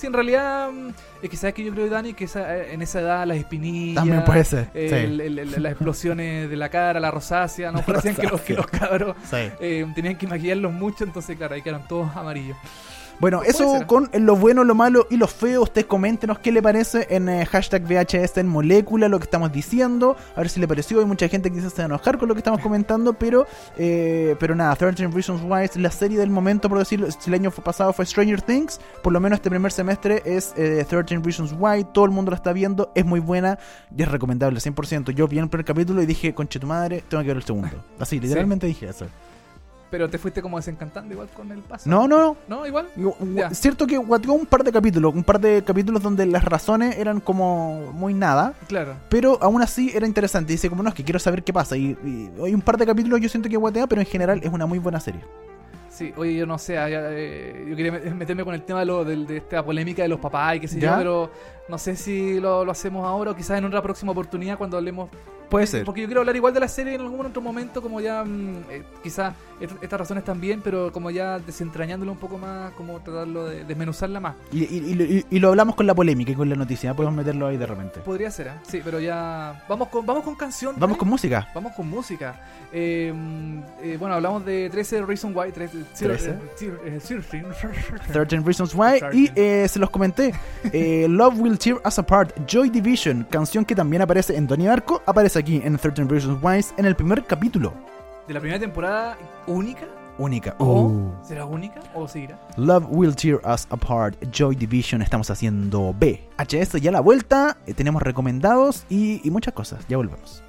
Sí, en realidad... mm, Es que sabes que yo creo, Dani, que esa- eh, en esa edad las espinillas... También puede ser. el- el- el- las explosiones de la cara, la rosácea, <laughs> ¿no? Parecían que los, que los cabros. Sí. eh, tenían que maquillarlos mucho, entonces claro, ahí quedaron todos amarillos. Bueno, Puede eso ser. con lo bueno, lo malo y lo feo. Usted coméntenos qué le parece en eh, hashtag VHS en molécula, lo que estamos diciendo. A ver si le pareció. Hay mucha gente que quizás se va a enojar con lo que estamos comentando, pero eh, pero nada, 13 Reasons Why es la serie del momento, por decirlo. Si el año pasado fue Stranger Things, por lo menos este primer semestre es eh, 13 Reasons Why. Todo el mundo la está viendo, es muy buena y es recomendable, 100%. Yo vi el primer capítulo y dije, conche tu madre, tengo que ver el segundo. <laughs> Así, literalmente dije eso. Pero te fuiste como desencantando igual con el paso. No, no, ¿No? ¿Igual? no. Ya. Cierto que guateó un par de capítulos, un par de capítulos donde las razones eran como muy nada, Claro. pero aún así era interesante. Dice como no, es que quiero saber qué pasa. Y, y hay un par de capítulos yo siento que guatea, pero en general es una muy buena serie. Sí, oye, yo no sé, ya, eh, yo quería met- meterme con el tema de, lo, del- de esta polémica de los papás y qué sé ¿Ya? yo, pero no sé si lo, lo hacemos ahora o quizás en otra próxima oportunidad cuando hablemos. Puede ser. Porque yo quiero hablar igual de la serie en algún otro momento, como ya, mm, eh, quizás estas razones también, pero como ya desentrañándolo un poco más, como tratarlo de desmenuzarla más. Y, y- y- y- y lo hablamos con la polémica y con la noticia. Podemos meterlo ahí de repente. Podría ser, ¿ah? Sí, pero ya. Vamos con, vamos con canción. Vamos ¿eh? con música. Vamos con música. Eh, eh, bueno, hablamos de 13 Reasons Why. 13. 13. eh, eh, 13. 13 Reasons Why. Y eh, se los comenté. <laughs> Eh, Love Will Tear Us Apart, Joy Division, canción que también aparece en Donnie Darko, aparece aquí en 13 Reasons Why en el primer capítulo. De la primera temporada única. Única. ¿O Uh. será única? ¿O seguirá? Love Will Tear Us Apart, Joy Division, estamos haciendo B. HS ya la vuelta, eh, tenemos recomendados y, y muchas cosas. Ya volvemos.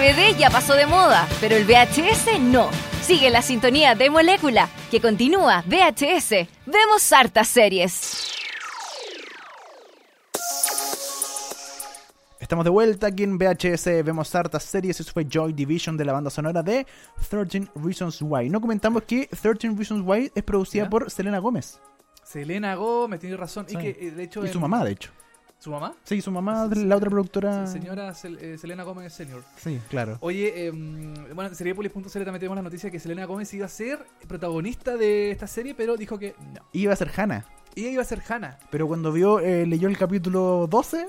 DVD ya pasó de moda, pero el VHS no. Sigue la sintonía de Molécula, que continúa VHS. Vemos hartas series. Estamos de vuelta aquí en VHS, vemos hartas series, eso fue Joy Division de la banda sonora de 13 Reasons Why. No comentamos que 13 Reasons Why es producida ¿Ya? por Selena Gómez Selena Gómez, tiene razón. Sí. Y que, eh, de hecho, y su en- mamá, de hecho. ¿Su mamá? Sí, su mamá, la otra productora. Señora Sel- eh, Selena Gómez Senior. Sí, claro. Oye, eh, bueno, en Seriepolis.cl también tenemos la noticia que Selena Gómez iba a ser protagonista de esta serie, pero dijo que no. Iba a ser Hannah. Ella iba a ser Hannah. Pero cuando vio, eh, leyó el capítulo 12,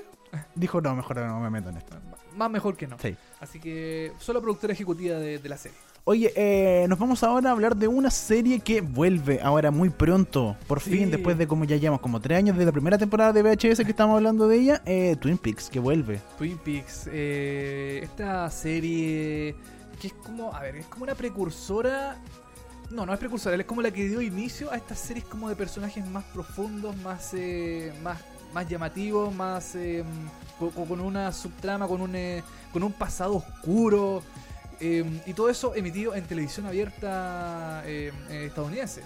dijo, no, mejor no me meto en esto. Más mejor que no. Sí. Así que solo productora ejecutiva de, de la serie. Oye, eh, nos vamos ahora a hablar de una serie que vuelve ahora muy pronto. Por Sí. fin, después de como ya llevamos como tres años de la primera temporada de VHS que estamos hablando de ella, eh, Twin Peaks, que vuelve. Twin Peaks, eh, esta serie que es como, a ver, es como una precursora. No, no es precursora, es como la que dio inicio a estas series como de personajes más profundos, más eh, más, más llamativos, más eh, co- co- con, una subtrama, con un eh, con un pasado oscuro eh, y todo eso emitido en televisión abierta eh, eh, estadounidense.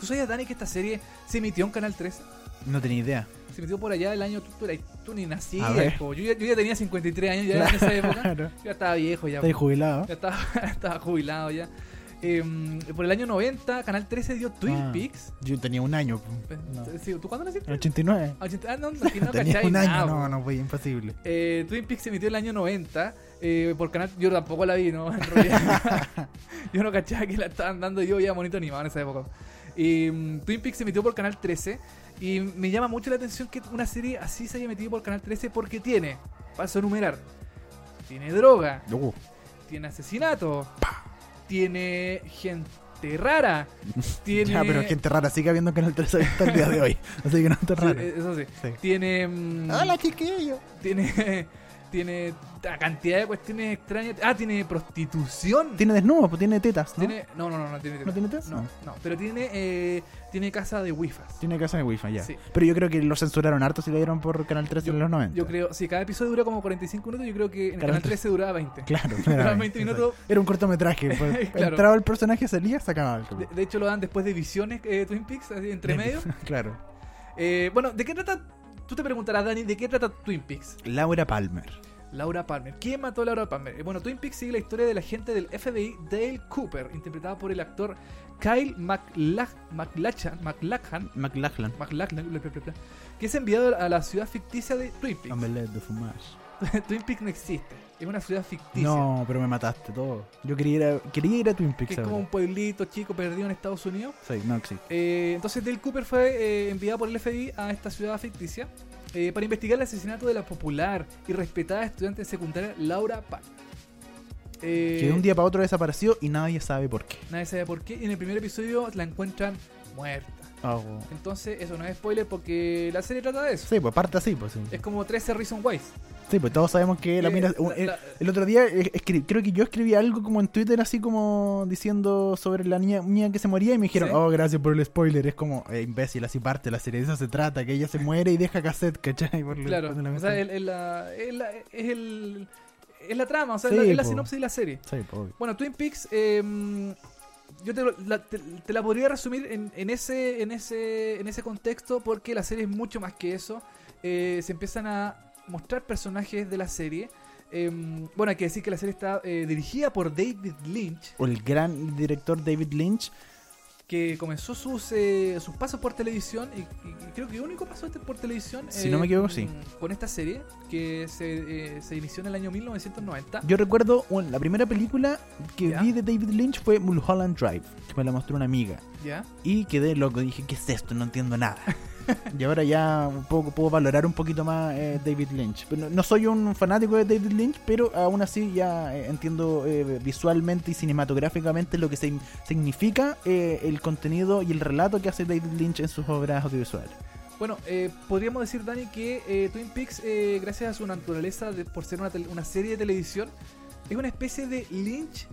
¿Tú sabías, Dani, que esta serie se emitió en Canal 3? No tenía idea. Se metió por allá el año. Tú, tú tú ni nacías. Yo, ya, yo ya tenía 53 años ya en esa época. Claro. Yo ya estaba viejo ya. Estoy jubilado. Ya estaba, <laughs> estaba jubilado ya. Em, por el año 90, Canal 13 dio Twin Ah, Peaks. Yo tenía un año. No. Sí, ¿Tú cuándo naciste? En 89. Ah, ochenta- Ah, no, aquí no <laughs> tenía un año, nada, no, no, fue imposible. Eh, Twin Peaks se emitió en el año 90 eh, por canal. Yo tampoco la vi, ¿no? <laughs> En realidad. <laughs> yo no cachaba que la estaban dando yo ya monito animado en esa época. Y, mm, Twin Peaks se emitió por canal 13. Y me llama mucho la atención que una serie así se haya metido por canal 13 porque tiene, paso a enumerar, tiene droga, Uh, tiene asesinato, tiene gente rara, <laughs> tiene. Ya, pero gente rara sigue habiendo Canal 13 hasta el día de hoy. Así que no está raro. eh, Eso sí. Sí. Tiene. mm, Hola, chiquillo. tiene tiene una cantidad de cuestiones extrañas ah tiene prostitución Tiene desnudo, pues tiene tetas, ¿no? Tiene- no no no no tiene ¿No tiene tetas? no No. no pero tiene eh, tiene casa de wifas Tiene casa de wifi, ya. Sí. Pero yo creo que lo censuraron harto si lo dieron por Canal 13 Yo- en los 90. yo creo si cada episodio dura como 45 minutos yo creo que en Canal canal 13 duraba 20 Claro, <laughs> claramente, 20 minutos. Era un cortometraje. pues, <laughs> Claro. Entraba el personaje, salía, sacaba algo. de, de hecho lo dan después de visiones eh, Twin Peaks así entre medio <laughs> claro. Eh, bueno de qué trata tú te preguntarás Dani de qué trata Twin Peaks Laura Palmer. Laura Palmer. ¿Quién mató a Laura Palmer? Eh, Bueno, Twin Peaks sigue la historia del agente del FBI Dale Cooper, interpretado por el actor Kyle McLachlan. Bla, bla, bla, que es enviado a la ciudad ficticia de Twin Peaks. De fromage. <laughs> Twin Peaks no existe, es una ciudad ficticia. No, pero me mataste todo. Yo quería ir a, quería ir a Twin Peaks. Que es como un pueblito chico perdido en Estados Unidos. Sí, no existe. Eh, entonces Dale Cooper fue eh, enviado por el FBI a esta ciudad ficticia eh, para investigar el asesinato de la popular y respetada estudiante secundaria Laura. Eh, Que de un día para otro desapareció y nadie sabe por qué. Nadie sabe por qué. Y en el primer episodio la encuentran muerta. Oh. Entonces, eso no es spoiler porque la serie trata de eso. Sí, pues parte así, pues sí. Es como 13 Reason Wise. Sí, pues todos sabemos que la Eh, mina. la- el, la- el otro día eh, escri- creo que yo escribí algo como en Twitter, así como diciendo sobre la niña, niña que se moría, y me dijeron, ¿Sí? oh, gracias por el spoiler. Es como, eh, imbécil, así parte la serie. De eso se trata, que ella se muere y deja cassette, ¿cachai? Por Claro, la o sea, el- es la, es el- es la trama, o sea, Sí, es la, es la po. sinopsis de la serie. Sí. Bueno, Twin Peaks, eh, yo te, la, te- te la podría resumir en, en ese, en, ese, en ese contexto porque la serie es mucho más que eso. Eh, se empiezan a mostrar personajes de la serie. Eh, bueno, hay que decir que la serie está eh, dirigida por David Lynch, O el gran director David Lynch. que comenzó sus, eh, sus pasos por televisión y, y creo que el único paso este por televisión eh, Si no me equivoco, sí. con esta serie que se, eh, se inició en el año 1990 Yo recuerdo bueno, la primera película que vi de David Lynch fue Mulholland Drive, que me la mostró una amiga. ¿ya? Y quedé loco, dije, ¿qué es esto? No entiendo nada. <laughs> <laughs> y ahora ya un poco, puedo valorar un poquito más eh, David Lynch. No, no soy un fanático de David Lynch, pero aún así ya eh, entiendo eh, visualmente y cinematográficamente lo que se- significa eh, el contenido y el relato que hace David Lynch en sus obras audiovisuales. Bueno, eh, podríamos decir, Dani, que eh, Twin Peaks, eh, gracias a su naturaleza de, por ser una, una serie de televisión, es una especie de Lynch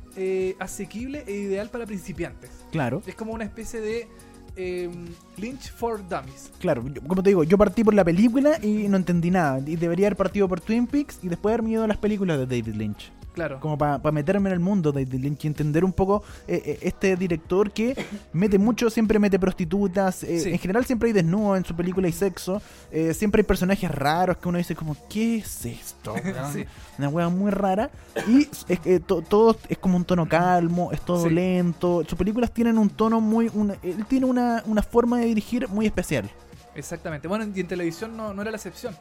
asequible e ideal para principiantes. Claro. Es como una especie de eh, Lynch for Dummies. Claro, yo- como te digo, yo partí por la película y no entendí nada. Y debería haber partido por Twin Peaks y después haberme ido a las películas de David Lynch. Claro. Como para meterme en el mundo de Lynch y entender un poco eh, eh, este director que <coughs> mete mucho, siempre mete prostitutas. eh, Sí. En general siempre hay desnudo en su película y sexo. eh, siempre hay personajes raros que uno dice como, ¿qué es esto? weón?" <laughs> Sí. Una hueá muy rara. Y es, to- todo es como un tono calmo, es todo Sí. lento. Sus películas tienen un tono muy... él tiene una, una forma de dirigir muy especial. Exactamente. Bueno, y en televisión no, no era la excepción.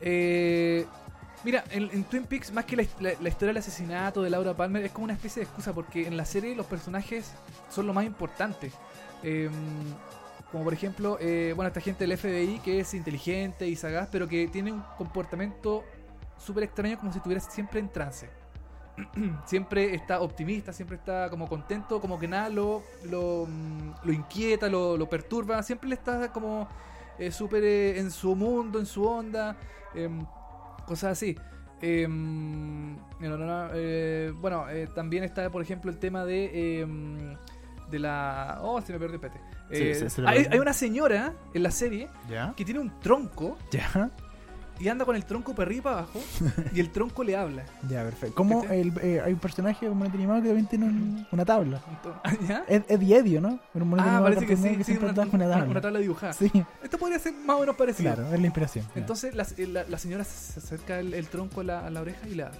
Eh, mira, en, Twin Peaks, más que la, historia del asesinato de Laura Palmer, es como una especie de excusa, porque en la serie los personajes son lo más importante. Eh, como por ejemplo, eh, bueno, esta gente del FBI que es inteligente y sagaz, pero que tiene un comportamiento súper extraño, como si estuviera siempre en trance. <clears throat> siempre está optimista, siempre está como contento, como que nada lo, lo, mm, lo inquieta, lo, lo perturba, siempre le está como eh, súper eh, en su mundo, en su onda, em, cosas así. Em, no, no, no, eh, bueno, eh, también está, por ejemplo, el tema de em, de la... Oh, se me perdió, espérate. Sí, Eh, hay, hay una señora en la serie ¿Ya? que tiene un tronco ¿Ya? Y anda con el tronco y para abajo <laughs> y el tronco le habla. Ya, perfecto. Como el, eh, hay un personaje un monete animado que también tiene un- una tabla. <laughs> ¿Ya? Ed, Eddie Edio, ¿no? Un Ah, parece que sí, que sí, una, una tabla. una tabla dibujada. Sí, Esto podría ser más o menos parecido. claro, es la inspiración. Entonces la, la- la señora se acerca el, el tronco a la, a la oreja y le habla.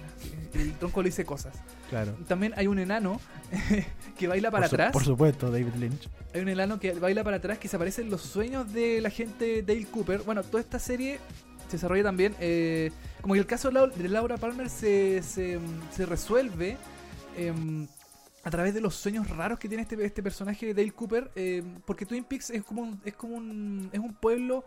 Y el tronco le dice cosas. claro. También hay un enano <laughs> que baila para por, su- atrás. por supuesto, David Lynch. Hay un enano que baila para atrás que se aparece en los sueños de la gente Dale Cooper. Bueno, toda esta serie se desarrolla también. eh, como que el caso de Lau- de Laura Palmer se, se, resuelve em, a través de los sueños raros que tiene este, este personaje de Dale Cooper. em, porque Twin Peaks es como un, es como un, es un pueblo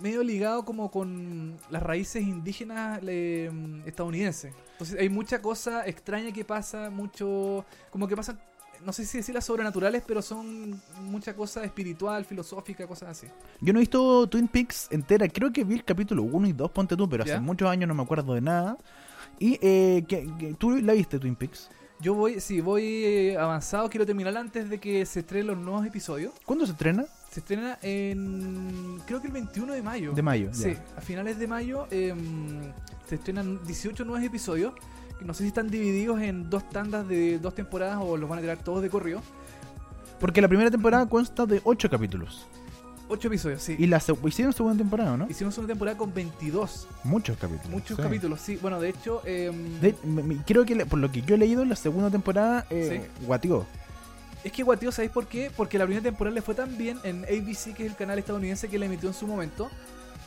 medio ligado como con las raíces indígenas eh, estadounidenses. Entonces hay mucha cosa extraña que pasa, mucho como que pasan no sé si decirlas sobrenaturales, pero son mucha cosa espiritual, filosófica, cosas así. Yo no he visto Twin Peaks entera, creo que vi el capítulo 1 y 2, ponte tú, pero ¿Ya? hace muchos años no me acuerdo de nada. Y eh, que- que- tú la viste, Twin Peaks. Yo voy, sí, voy eh, avanzado, quiero terminar antes de que se estrenen los nuevos episodios. ¿Cuándo se estrena? Se estrena en, creo que el 21 de mayo. De mayo. Sí, ya. a finales de mayo em, se estrenan 18 nuevos episodios. No sé si están divididos en dos tandas de dos temporadas o los van a tirar todos de corrido. Porque la primera temporada consta de 8 capítulos. 8 episodios, sí. Y la se- hicieron segunda temporada, ¿no? Hicimos una temporada con 22. Muchos capítulos. Muchos sí. capítulos, sí. Bueno, de hecho... De- me- me- creo que le- por lo que yo he leído, la segunda temporada eh, guateó. Es que guateo, ¿sabéis por qué? Porque la primera temporada le fue tan bien en ABC, que es el canal estadounidense que la emitió en su momento.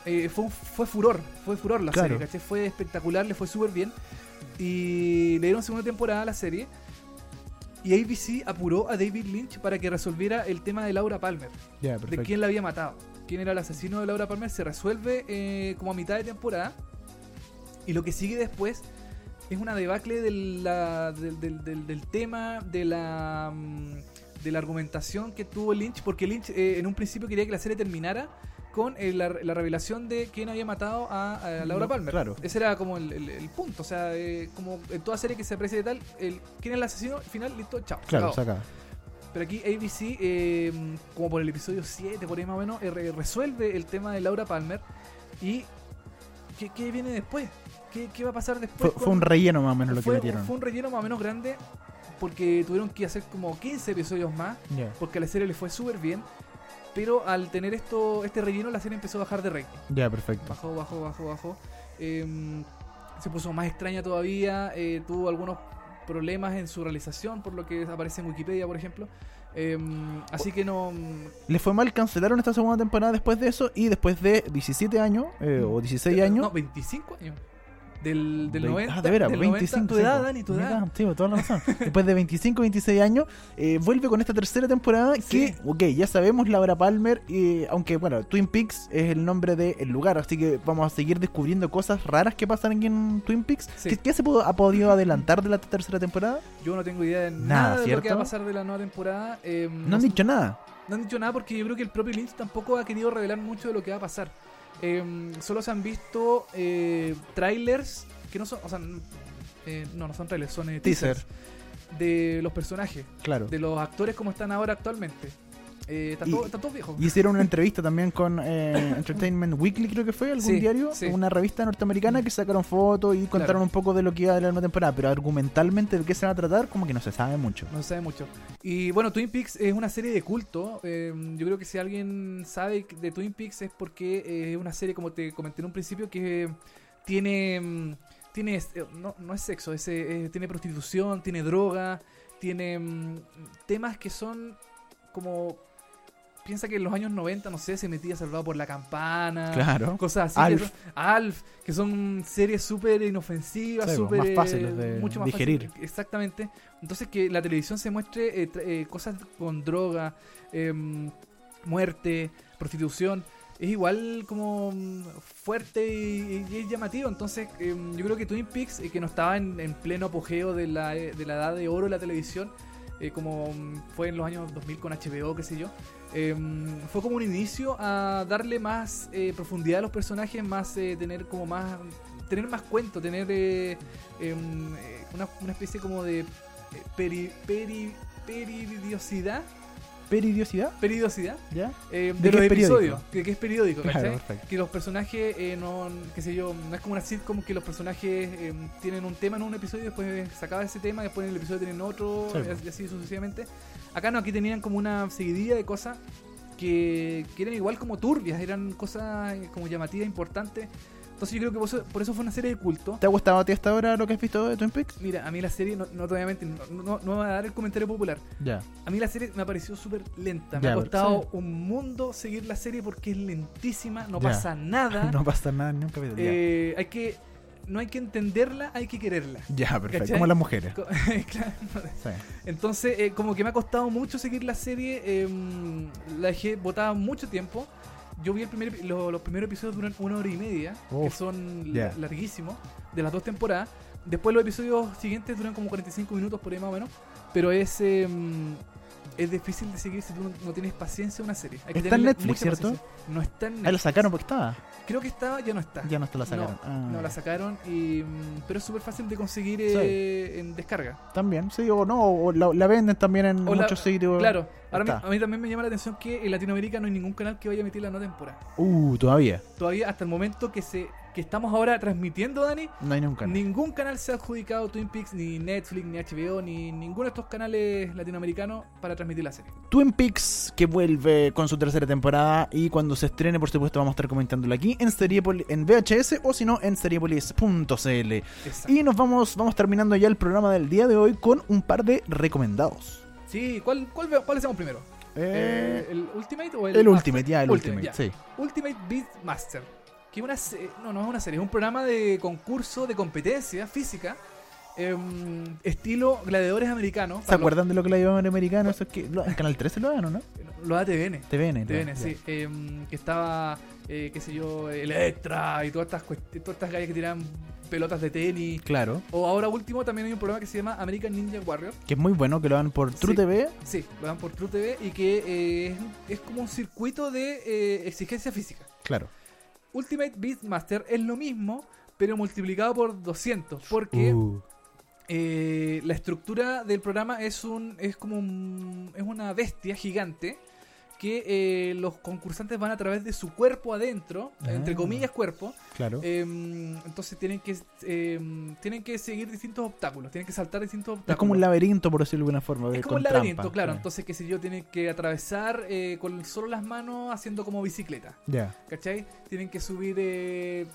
Eh, fue, fue furor, fue furor la Claro. serie, ¿cachai? Fue espectacular, le fue súper bien. Y le dieron segunda temporada a la serie. Y ABC apuró a David Lynch para que resolviera el tema de Laura Palmer, Ya, de quién la había matado. Quién era el asesino de Laura Palmer, se resuelve eh, como a mitad de temporada. Y lo que sigue después es una debacle de la- del, del- del- del tema, de la, mm, de la argumentación que tuvo Lynch, porque Lynch eh, en un principio quería que la serie terminara con eh, la, la revelación de quién había matado a, a Laura No, Palmer. claro. Ese era como el, el- el punto, o sea, eh, como en toda serie que se aprecia de tal, el, quién es el asesino, al final, listo, chao. Claro, saca. Pero aquí ABC, eh, como por el episodio 7, por ahí más o menos, eh, re- resuelve el tema de Laura Palmer. ¿Y qué, qué viene después? ¿Qué, qué va a pasar después? Fue, fue un relleno más o menos lo que fue, metieron. fue un relleno más o menos grande porque tuvieron que hacer como 15 episodios más Ya. porque a la serie le fue súper bien. Pero al tener esto este relleno, la serie empezó a bajar de rating. Ya, perfecto. Bajó, bajó, bajó, bajó. Em, se puso más extraña todavía. eh, tuvo algunos problemas en su realización, por lo que aparece en Wikipedia, por ejemplo. Em, así que no. Le fue mal, cancelaron esta segunda temporada después de eso y después de 17 años eh, o 16 No, años. 25 años. Del, del Ve- 90. Ah, de veras, del 25. 90, tu sí, edad, po. Dani, tu Mi edad. Sí, toda la razón. Después de 25, 26 años, eh, vuelve con esta tercera temporada Sí. que, ok, ya sabemos Laura Palmer, y aunque bueno, Twin Peaks es el nombre del lugar, así que vamos a seguir descubriendo cosas raras que pasan aquí en Twin Peaks. Sí. ¿Qué, qué se pudo- ha podido adelantar de la tercera temporada? Yo no tengo idea de Nada, nada, de lo que ¿cierto? va a pasar de la nueva temporada. Em, No han sé- dicho nada. No han dicho nada porque yo creo que el propio Lynch tampoco ha querido revelar mucho de lo que va a pasar. Eh, solo se han visto eh, trailers que no son, o sea, eh, no, no son trailers, son eh, Teaser. teasers de los personajes, Claro. de los actores como están ahora actualmente. Eh, están, Y- hicieron una entrevista también con eh, Entertainment Weekly, creo que fue, algún Sí, diario, sí. una revista norteamericana que sacaron fotos y contaron un poco de lo que iba a de la nueva temporada, pero argumentalmente de qué se va a tratar, como que no se sabe mucho. No se sabe mucho. Y bueno, Twin Peaks es una serie de culto. eh, yo creo que si alguien sabe de Twin Peaks es porque eh, es una serie, como te comenté en un principio, que tiene. mm, tiene no, no es sexo, es, tiene prostitución, tiene droga, tiene mm, temas que son como piensa que en los años 90, no sé, se metía Salvado por la Campana. Claro. Cosas así. Alf. Que son, Alf, que son series súper inofensivas, Sí, súper... más eh, fáciles de mucho más digerir. fácil- exactamente. Entonces que la televisión se muestre eh, eh, cosas con droga, em, muerte, prostitución. Es igual como mm, fuerte y, y es llamativo. Entonces, em, yo creo que Twin Peaks, eh, que no estaba en, en pleno apogeo de la, eh, de la edad de oro de la televisión, eh, como mm, fue en los años 2000 con HBO, qué sé yo, em, fue como un inicio a darle más eh, profundidad a los personajes, más eh, tener como más tener más cuento, tener eh, em, eh, una, una especie como de eh, peri, peri, peridiosidad, Peridiosidad, periodicidad ¿ya? eh, ¿De de, los episodios, que, que es periódico, Claro. Que los personajes eh, no, qué sé yo, no es como una sitcom que los personajes eh, tienen un tema en un episodio, después se acaba ese tema, después en el episodio tienen otro, Sí, y así sucesivamente. Acá no, aquí tenían como una seguidilla de cosas que, que eran igual como turbias, eran cosas eh, como llamativas, importantes. Entonces yo creo que por eso, por eso fue una serie de culto. ¿Te ha gustado a ti hasta ahora lo que has visto de Twin Peaks? Mira, a mí la serie, no, no, obviamente, no, no, no voy a dar el comentario popular. Ya. A mí la serie me pareció súper lenta. Me ha costado sí. un mundo seguir la serie porque es lentísima, no pasa nada. <laughs> No pasa nada en un capítulo. Eh, hay que, no hay que entenderla, hay que quererla. Ya, perfecto. ¿cachai? Como las mujeres. <laughs> Claro. Sí. Entonces, eh, como que me ha costado mucho seguir la serie. eh, la dejé botada mucho tiempo. Yo vi el primer, lo- los primeros episodios duran una hora y media, que son la- larguísimos, de las dos temporadas. Después los episodios siguientes duran como 45 minutos por ahí más o menos. Pero es, eh, es difícil de seguir si tú no, no tienes paciencia una serie. Hay que Está en Netflix, ¿cierto? paciencia. No está en Ahí Netflix. la sacaron porque estaba. Creo que estaba, ya no está. Ya no te la sacaron. No, Ah. no la sacaron, y, mm, pero es súper fácil de conseguir eh, en descarga. También, sí, o no, o la, la venden también en O la- muchos sitios. Claro, ahora está. a mí también me llama la atención que en Latinoamérica no hay ningún canal que vaya a emitir la nueva temporada. Uh, todavía. Todavía hasta el momento que se que estamos ahora transmitiendo, Dani, No hay nunca. ningún canal se ha adjudicado Twin Peaks, ni Netflix, ni HBO, ni ninguno de estos canales latinoamericanos para transmitir la serie. Twin Peaks que vuelve con su tercera temporada y cuando se estrene, por supuesto, vamos a estar comentándolo aquí en Seriepoli- en VHS o si no en seriepolis.cl. Y nos vamos, vamos terminando ya el programa del día de hoy con un par de recomendados. Sí, ¿cuál, cuál, cuál hacemos primero? Eh, ¿El Ultimate o el el? Ultimate, ya, el Ultimate, ya. sí. Ultimate Beat Master. Que una no, no es una serie, es un programa de concurso de competencia física. em, estilo gladiadores americanos. ¿Se los- acuerdan de lo que la llevaban americano? Eso es que lo- en Canal 13 lo dan, ¿o no? Los ATVN. TVN. TVN, ya, sí. em, que estaba, eh, qué sé yo, Electra y todas estas, todas estas gallas que tiran pelotas de tenis. Claro. O ahora último también hay un programa que se llama American Ninja Warrior. Que es muy bueno que lo dan por True Sí. TV. Sí, lo dan por True TV y que eh, es, es como un circuito de eh, exigencia física. Claro. Ultimate Beatmaster es lo mismo, pero multiplicado por 200. Porque Uh, eh, la estructura del programa es un es como un- es una bestia gigante que eh, los concursantes van a través de su cuerpo adentro, Ah. entre comillas cuerpo. claro. em, entonces tienen que em, tienen que seguir distintos obstáculos, tienen que saltar distintos obstáculos. es como un laberinto, por decirlo de alguna forma. Es como un laberinto, trampa, claro. sí. Entonces, que si yo, tienen que atravesar eh, con solo las manos haciendo como bicicleta. Ya. ¿Cachai? Tienen que subir eh,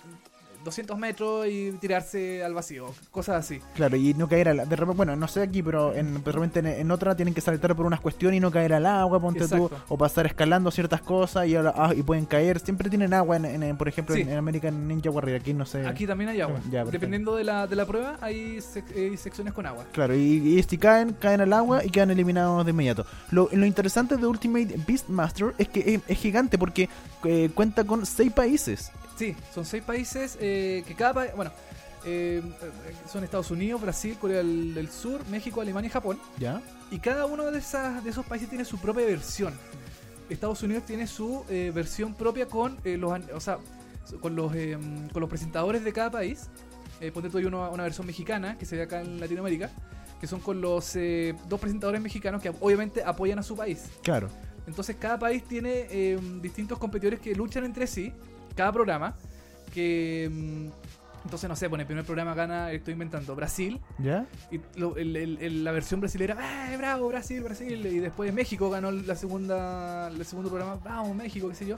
200 metros y tirarse al vacío. Cosas así. Claro, y no caer al repente, bueno, no sé aquí, pero en, de repente en, en otra tienen que saltar por unas cuestiones y no caer al agua, ponte Exacto. tú, o pasar escalando ciertas cosas y ah, y pueden caer, siempre tienen agua en, en- por ejemplo Sí. en, American Ninja Warrior, aquí no sé. Aquí también hay agua. Ya. Dependiendo de la, de la prueba, hay, sec- hay secciones con agua. Claro, y, y si caen, caen al agua y quedan eliminados de inmediato. Lo, lo interesante de Ultimate Beastmaster es que es, es gigante porque eh, cuenta con seis países. Sí, son seis países eh, que cada país. Bueno, eh, son Estados Unidos, Brasil, Corea del, Sur, México, Alemania y Japón. ¿Ya? Y cada uno de, esas, de esos países tiene su propia versión. Estados Unidos tiene su eh, versión propia con eh, los, o sea, con los, con los presentadores de cada país. Ponte tú hay una, una versión mexicana que se ve acá en Latinoamérica, que son con los eh, dos presentadores mexicanos que obviamente apoyan a su país. Claro. Entonces cada país tiene eh, distintos competidores que luchan entre sí, cada programa, que... mm, entonces, no sé, en el primer programa gana, estoy inventando, Brasil, ¿Ya? y lo- el- el- el- la versión brasilera, ¡eh, bravo, Brasil, Brasil! Y después México ganó la segunda, el segundo programa, ¡vamos, México! qué sé yo.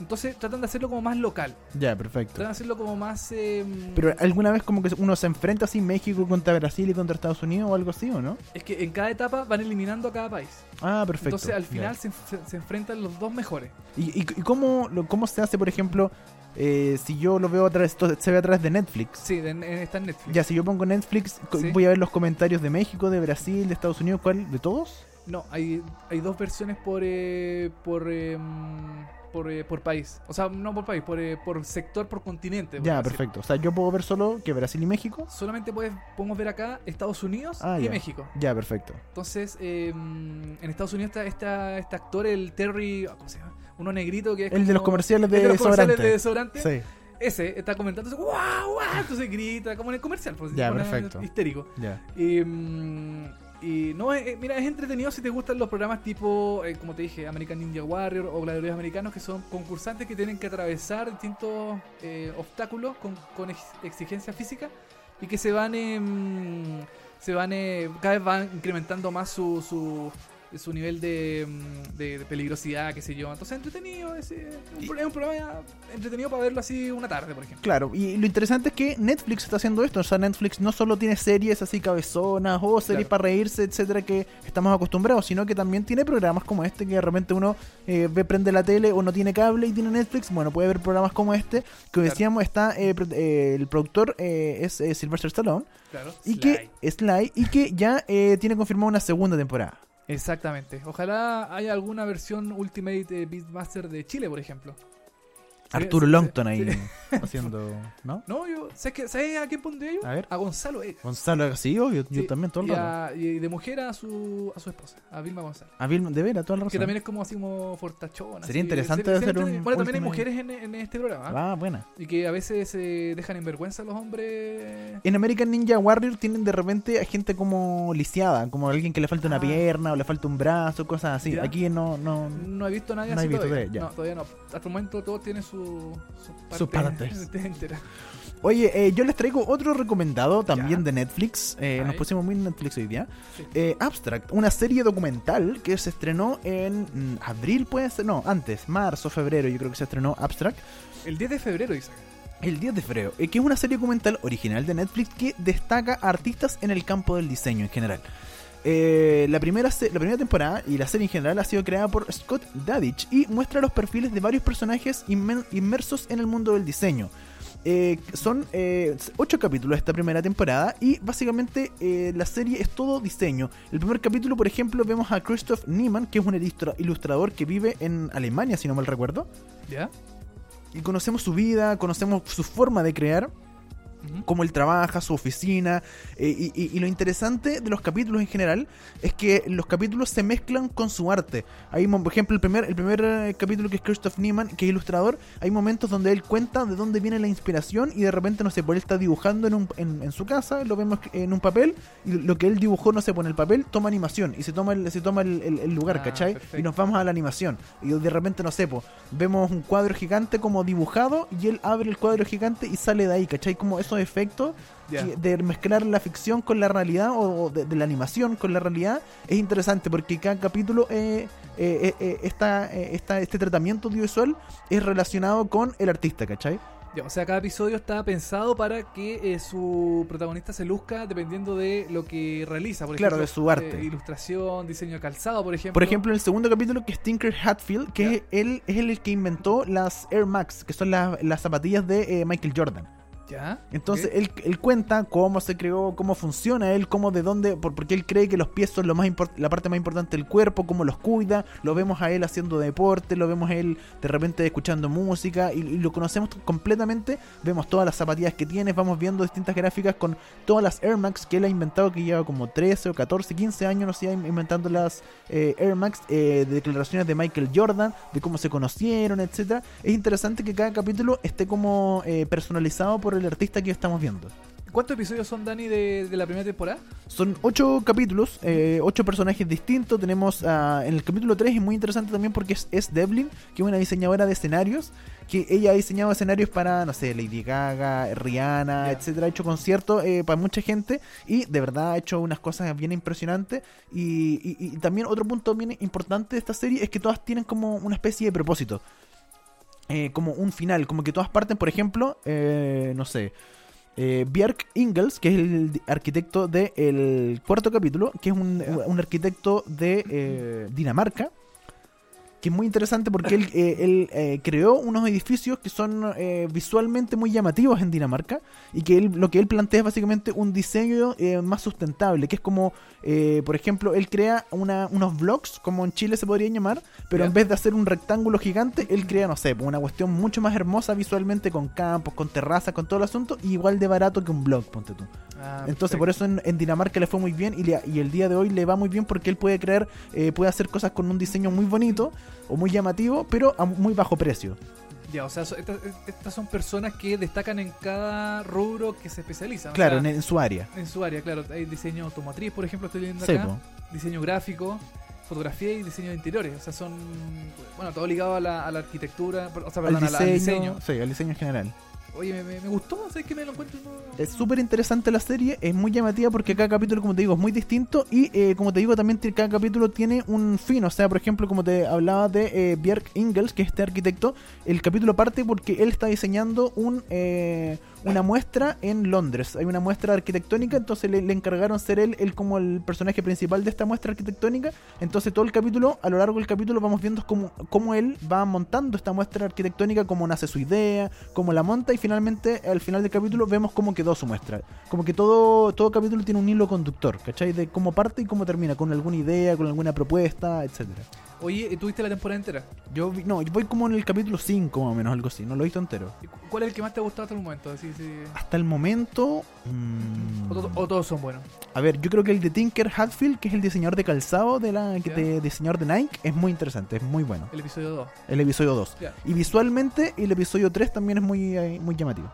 Entonces tratan de hacerlo como más local. Ya, perfecto. Tratan de hacerlo como más... eh, Pero alguna vez como que uno se enfrenta así México contra Brasil y contra Estados Unidos o algo así, ¿o no? es que en cada etapa van eliminando a cada país. Ah, perfecto. Entonces al final se, se- se enfrentan los dos mejores. ¿Y, y, y cómo, lo- cómo se hace, por ejemplo, eh, si yo lo veo a través, se ve a través de Netflix? Sí, de- está en Netflix. Ya, si yo pongo Netflix, Sí. voy a ver los comentarios de México, de Brasil, de Estados Unidos, ¿cuál? ¿De todos? No, hay, hay dos versiones por eh, por, mm, por, eh, por país. O sea, no por país, por, eh, por sector, por continente. por Ya, decir. perfecto. O sea, yo puedo ver solo que Brasil y México. Solamente puedes, podemos ver acá Estados Unidos Ah, y ya. México. Ya, perfecto. Entonces, eh, mm, en Estados Unidos está, está este actor, el Terry. ¿Cómo se llama? Uno negrito que es. El de los comerciales el de los comerciales de desodorante. Sí, Ese está comentando, entonces, ¡guau, guau! Entonces grita, como en el comercial. Pues, Ya, perfecto. Histérico. ya. Y, no, eh, mira, es entretenido si te gustan los programas tipo, eh, como te dije, American Ninja Warrior o Gladiadores Americanos, que son concursantes que tienen que atravesar distintos eh, obstáculos con, con ex- exigencia física y que se van, em, se van, eh, cada vez van incrementando más su, su, su nivel de, mm, de- de peligrosidad, qué sé yo. Entonces, entretenido, es, eh, un, es un programa entretenido para verlo así una tarde, por ejemplo. Claro, y lo interesante es que Netflix está haciendo esto. O sea, Netflix no solo tiene series así cabezonas o series Claro. para reírse, etcétera, que estamos acostumbrados, sino que también tiene programas como este que de repente uno eh, ve, prende la tele o no tiene cable y tiene Netflix. Bueno, puede ver programas como este. Que decíamos, está eh, eh, el productor eh, es Sylvester Stallone Claro. y que Sly y que ya eh, tiene confirmada una segunda temporada. Exactamente. Ojalá haya alguna versión Ultimate eh, Beatmaster de Chile, por ejemplo. Arturo Longton ahí <laughs> haciendo, ¿no? No, yo. ¿Sabes, qué- ¿sabes a quién pondría yo? A ver. Gonzalo Vegas. Gonzalo, sí, obvio, yo Sí, también todo el y, rato. a- y de mujer a su, a su esposa, a Vilma González. A Vilma, de veras, toda la razón. Que también es como así como fortachona. Sería así, interesante hacer un. Bueno, también hay mujeres en, en este programa. ¿ah? Ah, buena. Y que a veces se dejan en vergüenza a los hombres. En American Ninja Warrior tienen de repente a gente como lisiada, como alguien que le falta una Ah. pierna o le falta un brazo, cosas así. Ya. Aquí no, no. No he visto a nadie No así he visto todavía. No, todavía no. Hasta el momento todos tienen su, su Sus partes. <laughs> entera. Oye, eh, yo les traigo otro recomendado también Ya. de Netflix. Eh, nos pusimos muy Netflix hoy día. Sí. Eh, Abstract, una serie documental que se estrenó en mm, abril, puede ser, no, antes, marzo, febrero, yo creo que se estrenó Abstract. El 10 de febrero, Isaac. El 10 de febrero, eh, que es una serie documental original de Netflix que destaca a artistas en el campo del diseño en general. Eh, la, primera la primera temporada y la serie en general ha sido creada por Scott Dadich y muestra los perfiles de varios personajes inmersos en el mundo del diseño. Eh, son eh, ocho capítulos esta primera temporada y básicamente eh, la serie es todo diseño. El primer capítulo, por ejemplo, vemos a Christoph Niemann, que es un ilustra- ilustrador que vive en Alemania, si no mal recuerdo. ¿Ya? Y conocemos su vida, conocemos su forma de crear Cómo él trabaja, su oficina. eh, y, y- y lo interesante de los capítulos en general es que los capítulos se mezclan con su arte. Hay, por ejemplo, el primer, el primer eh, capítulo que es Christoph Niemann, que es ilustrador, hay momentos donde él cuenta de dónde viene la inspiración y de repente, no sé, por él está dibujando en, un- en, en su casa, lo vemos en un papel, y lo que él dibujó, no sé, pone el papel, toma animación y se toma el, se toma el, el- el lugar, Ah, ¿cachai? perfecto. Y nos vamos a la animación. Y de repente, no sé, po, vemos un cuadro gigante como dibujado y él abre el cuadro gigante y sale de ahí, ¿cachai? Como esos efectos que- de mezclar la ficción con la realidad o de, de la animación con la realidad es interesante porque cada capítulo eh, eh, eh, eh, esta, eh, esta- este tratamiento audiovisual es relacionado con el artista, ¿cachai? Ya, o sea, cada episodio está pensado para que eh, su protagonista se luzca dependiendo de lo que realiza. Por Claro, ejemplo, de su arte. eh, ilustración, diseño de calzado, por ejemplo. Por ejemplo, en el segundo capítulo que es Tinker Hatfield, que él es el que inventó las Air Max, que son las, las zapatillas de eh, Michael Jordan. ¿Ya? Entonces él, él cuenta cómo se creó, cómo funciona él, cómo de dónde, por, porque él cree que los pies son lo más la parte más importante del cuerpo, cómo los cuida, lo vemos a él haciendo deporte, lo vemos a él de repente escuchando música y, y lo conocemos completamente, vemos todas las zapatillas que tiene, vamos viendo distintas gráficas con todas las Air Max que él ha inventado, que lleva como 13 o 14, 15 años, no sé, inventando las eh, Air Max, eh, de declaraciones de Michael Jordan, de cómo se conocieron, etcétera. Es interesante que cada capítulo esté como eh, personalizado por el artista que estamos viendo. ¿Cuántos episodios son, Dani, de, de la primera temporada? Son ocho capítulos, eh, ocho personajes distintos. Tenemos ah, en el capítulo 3 es muy interesante también porque es, es Devlin, que es una diseñadora de escenarios, que ella ha diseñado escenarios para, no sé, Lady Gaga, Rihanna, Ya. etcétera. Ha hecho conciertos eh, para mucha gente y de verdad ha hecho unas cosas bien impresionantes. Y, y- y también otro punto bien importante de esta serie es que todas tienen como una especie de propósito. Eh, como un final, como que todas parten, por ejemplo, eh, no sé, eh, Björk Ingels, que es el arquitecto del cuarto capítulo, que es un, un arquitecto de eh, Dinamarca, que es muy interesante porque él, eh, él, eh, creó unos edificios que son eh, visualmente muy llamativos en Dinamarca y que él, lo que él plantea es básicamente un diseño eh, más sustentable, que es como, eh, por ejemplo, él crea una, unos blocks, como en Chile se podrían llamar, pero en vez de hacer un rectángulo gigante, él crea, no sé, una cuestión mucho más hermosa visualmente, con campos, con terrazas, con todo el asunto, y igual de barato que un blog, ponte tú. Ah, Entonces perfecto. por eso en, en Dinamarca le fue muy bien y, le- y el día de hoy le va muy bien porque él puede crear, eh, puede hacer cosas con un diseño muy bonito o muy llamativo, pero a muy bajo precio. Ya, o sea, so- estas, estas son personas que destacan en cada rubro que se especializan. o Claro, sea, en, en su área. en su área, claro. Hay diseño automotriz, por ejemplo, estoy leyendo Sí, acá. Diseño gráfico, fotografía y diseño de interiores. O sea, son, bueno, todo ligado a la, a la arquitectura, o sea, al perdón, a la- diseño, al diseño. Sí, al diseño en general. Oye, me, me, gustó, ¿sabes que me lo encuentro? no- Es súper interesante la serie, es muy llamativa porque cada capítulo, como te digo, es muy distinto y eh, como te digo, también cada capítulo tiene un fin. O sea, por ejemplo, como te hablaba de eh, Björk Ingels, que es este arquitecto, el capítulo parte porque él está diseñando un, eh, una muestra en Londres. Hay una muestra arquitectónica, entonces le, le encargaron ser él, él como el personaje principal de esta muestra arquitectónica. Entonces todo el capítulo, a lo largo del capítulo, vamos viendo cómo, cómo él va montando esta muestra arquitectónica, cómo nace su idea, cómo la monta y finalmente al final del capítulo vemos cómo quedó su muestra. Como que todo, todo capítulo tiene un hilo conductor, ¿cachai? De cómo parte y cómo termina, con alguna idea, con alguna propuesta, etcétera. Oye, ¿tuviste la temporada entera? Yo vi- no, yo voy como en el capítulo 5 más o menos, algo así, no lo he visto entero. ¿Y cu- ¿Cuál es el que más te ha gustado hasta el momento? Así, sí. Hasta el momento... mm, O, to- o todos son buenos. A ver, yo creo que el de Tinker Hatfield, que es el diseñador de calzado de la de diseñador de Nike, es muy interesante, es muy bueno. El episodio 2. El episodio 2. Ya. Y visualmente el episodio 3 también es muy, eh, muy llamativo.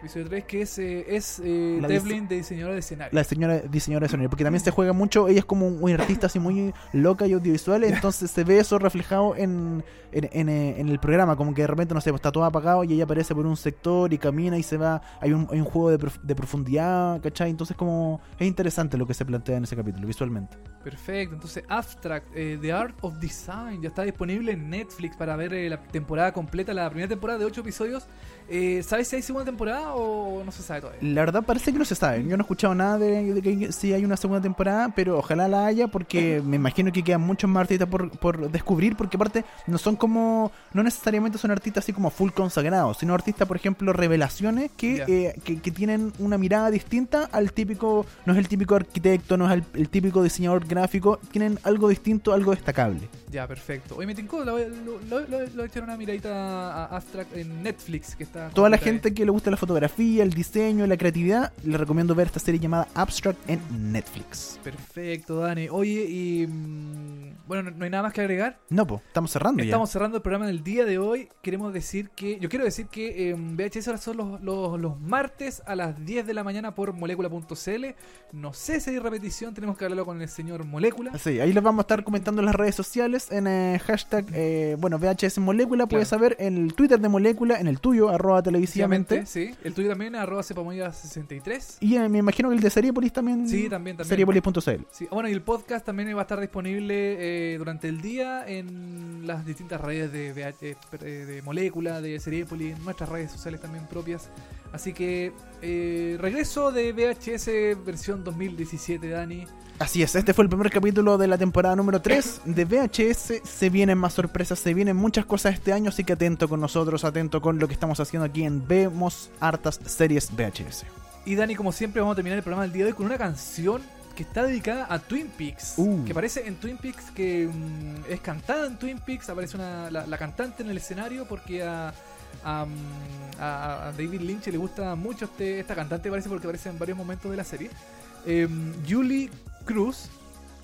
Episodio 3 que es, eh, es eh, Devlin de diseñadora de escenario. La señora diseñadora de sonido, porque también se juega mucho, ella es como un artista así muy loca y audiovisual, entonces se ve eso reflejado en, en, en, eh, en el programa, como que de repente, no sé, pues, está todo apagado y ella aparece por un sector y camina y se va, hay un, hay un juego de, prof- de profundidad, ¿cachai? Entonces como es interesante lo que se plantea en ese capítulo, visualmente. Perfecto, entonces Abstract, eh, The Art of Design, ya está disponible en Netflix para ver la temporada completa, la primera temporada de 8 episodios. Eh, ¿Sabes si hay segunda temporada o no se sabe todavía? La verdad parece que no se sabe. Yo no he escuchado nada de, de que si hay una segunda temporada, pero ojalá la haya porque me imagino que quedan muchos más artistas por, por descubrir porque aparte no son como, no necesariamente son artistas así como full consagrados, sino artistas, por ejemplo, revelaciones que, eh, que, que tienen una mirada distinta al típico, no es el típico arquitecto, no es el, el típico diseñador gráfico, tienen algo distinto, algo destacable. Ya, perfecto. Oye, me tincó, lo, lo, lo, lo- lo echar una miradita a Abstract en Netflix, que está... Toda la gente que le gusta la fotografía, el diseño, la creatividad, le recomiendo ver esta serie llamada Abstract en Netflix. Perfecto, Dani. Oye, y... mm, bueno, no, hay nada más que agregar. No, pues, estamos cerrando ya. Estamos cerrando el programa del día de hoy. Queremos decir que. Yo quiero decir que en VHS ahora son los, los, los martes a las 10 de la mañana por molécula.cl. No sé si hay repetición, tenemos que hablarlo con el señor Molécula. Sí, ahí les vamos a estar comentando en las redes sociales, en eh, hashtag, eh, bueno, VHS Molécula, puedes saber en el Twitter de Molécula, en el tuyo, arroba televisivamente. Sí, el tuyo también, arroba cepamoya63. Y eh, me imagino que el de Seriepolis también. Sí, también, también. Seriepolis.cl. Sí, bueno, y el podcast también va a estar disponible eh, durante el día en las distintas redes de, VH eh, de Molécula, de Seriepoli, nuestras redes sociales también propias. Así que eh, regreso de VHS versión 2017, Dani. Así es, este fue el primer capítulo de la temporada número 3 de VHS. Se vienen más sorpresas, se vienen muchas cosas este año, así que atento con nosotros, atento con lo que estamos haciendo aquí en Vemos Hartas Series VHS. Y Dani, como siempre, vamos a terminar el programa del día de hoy con una canción que está dedicada a Twin Peaks. Uh. Que aparece en Twin Peaks, que mm, es cantada en Twin Peaks. Aparece una, la, la cantante en el escenario porque a, a, mm, a- a David Lynch le gusta mucho este, esta cantante, parece, porque aparece en varios momentos de la serie. Em, Julie Cruz.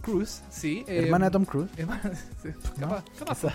Cruz, sí. em, Hermana de Tom Cruise. hermana- <laughs> capaz.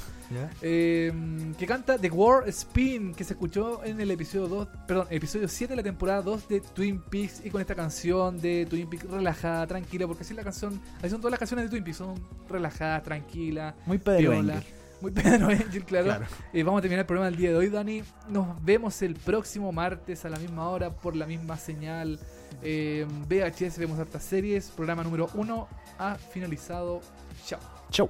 Eh, que canta The War Spin, que se escuchó en el episodio 2, perdón, episodio 7 de la temporada 2 de Twin Peaks y con esta canción de Twin Peaks relajada, tranquila, porque así es la canción, así son todas las canciones de Twin Peaks, son relajadas, tranquilas, Muy Pedro piola, Engel. muy Pedro <laughs> Angel, claro. Claro. Eh, vamos a terminar el programa del día de hoy, Dani. Nos vemos el próximo martes a la misma hora por la misma señal. Eh, VHS, vemos hartas series. Programa número 1 ha finalizado. Chao. Chau.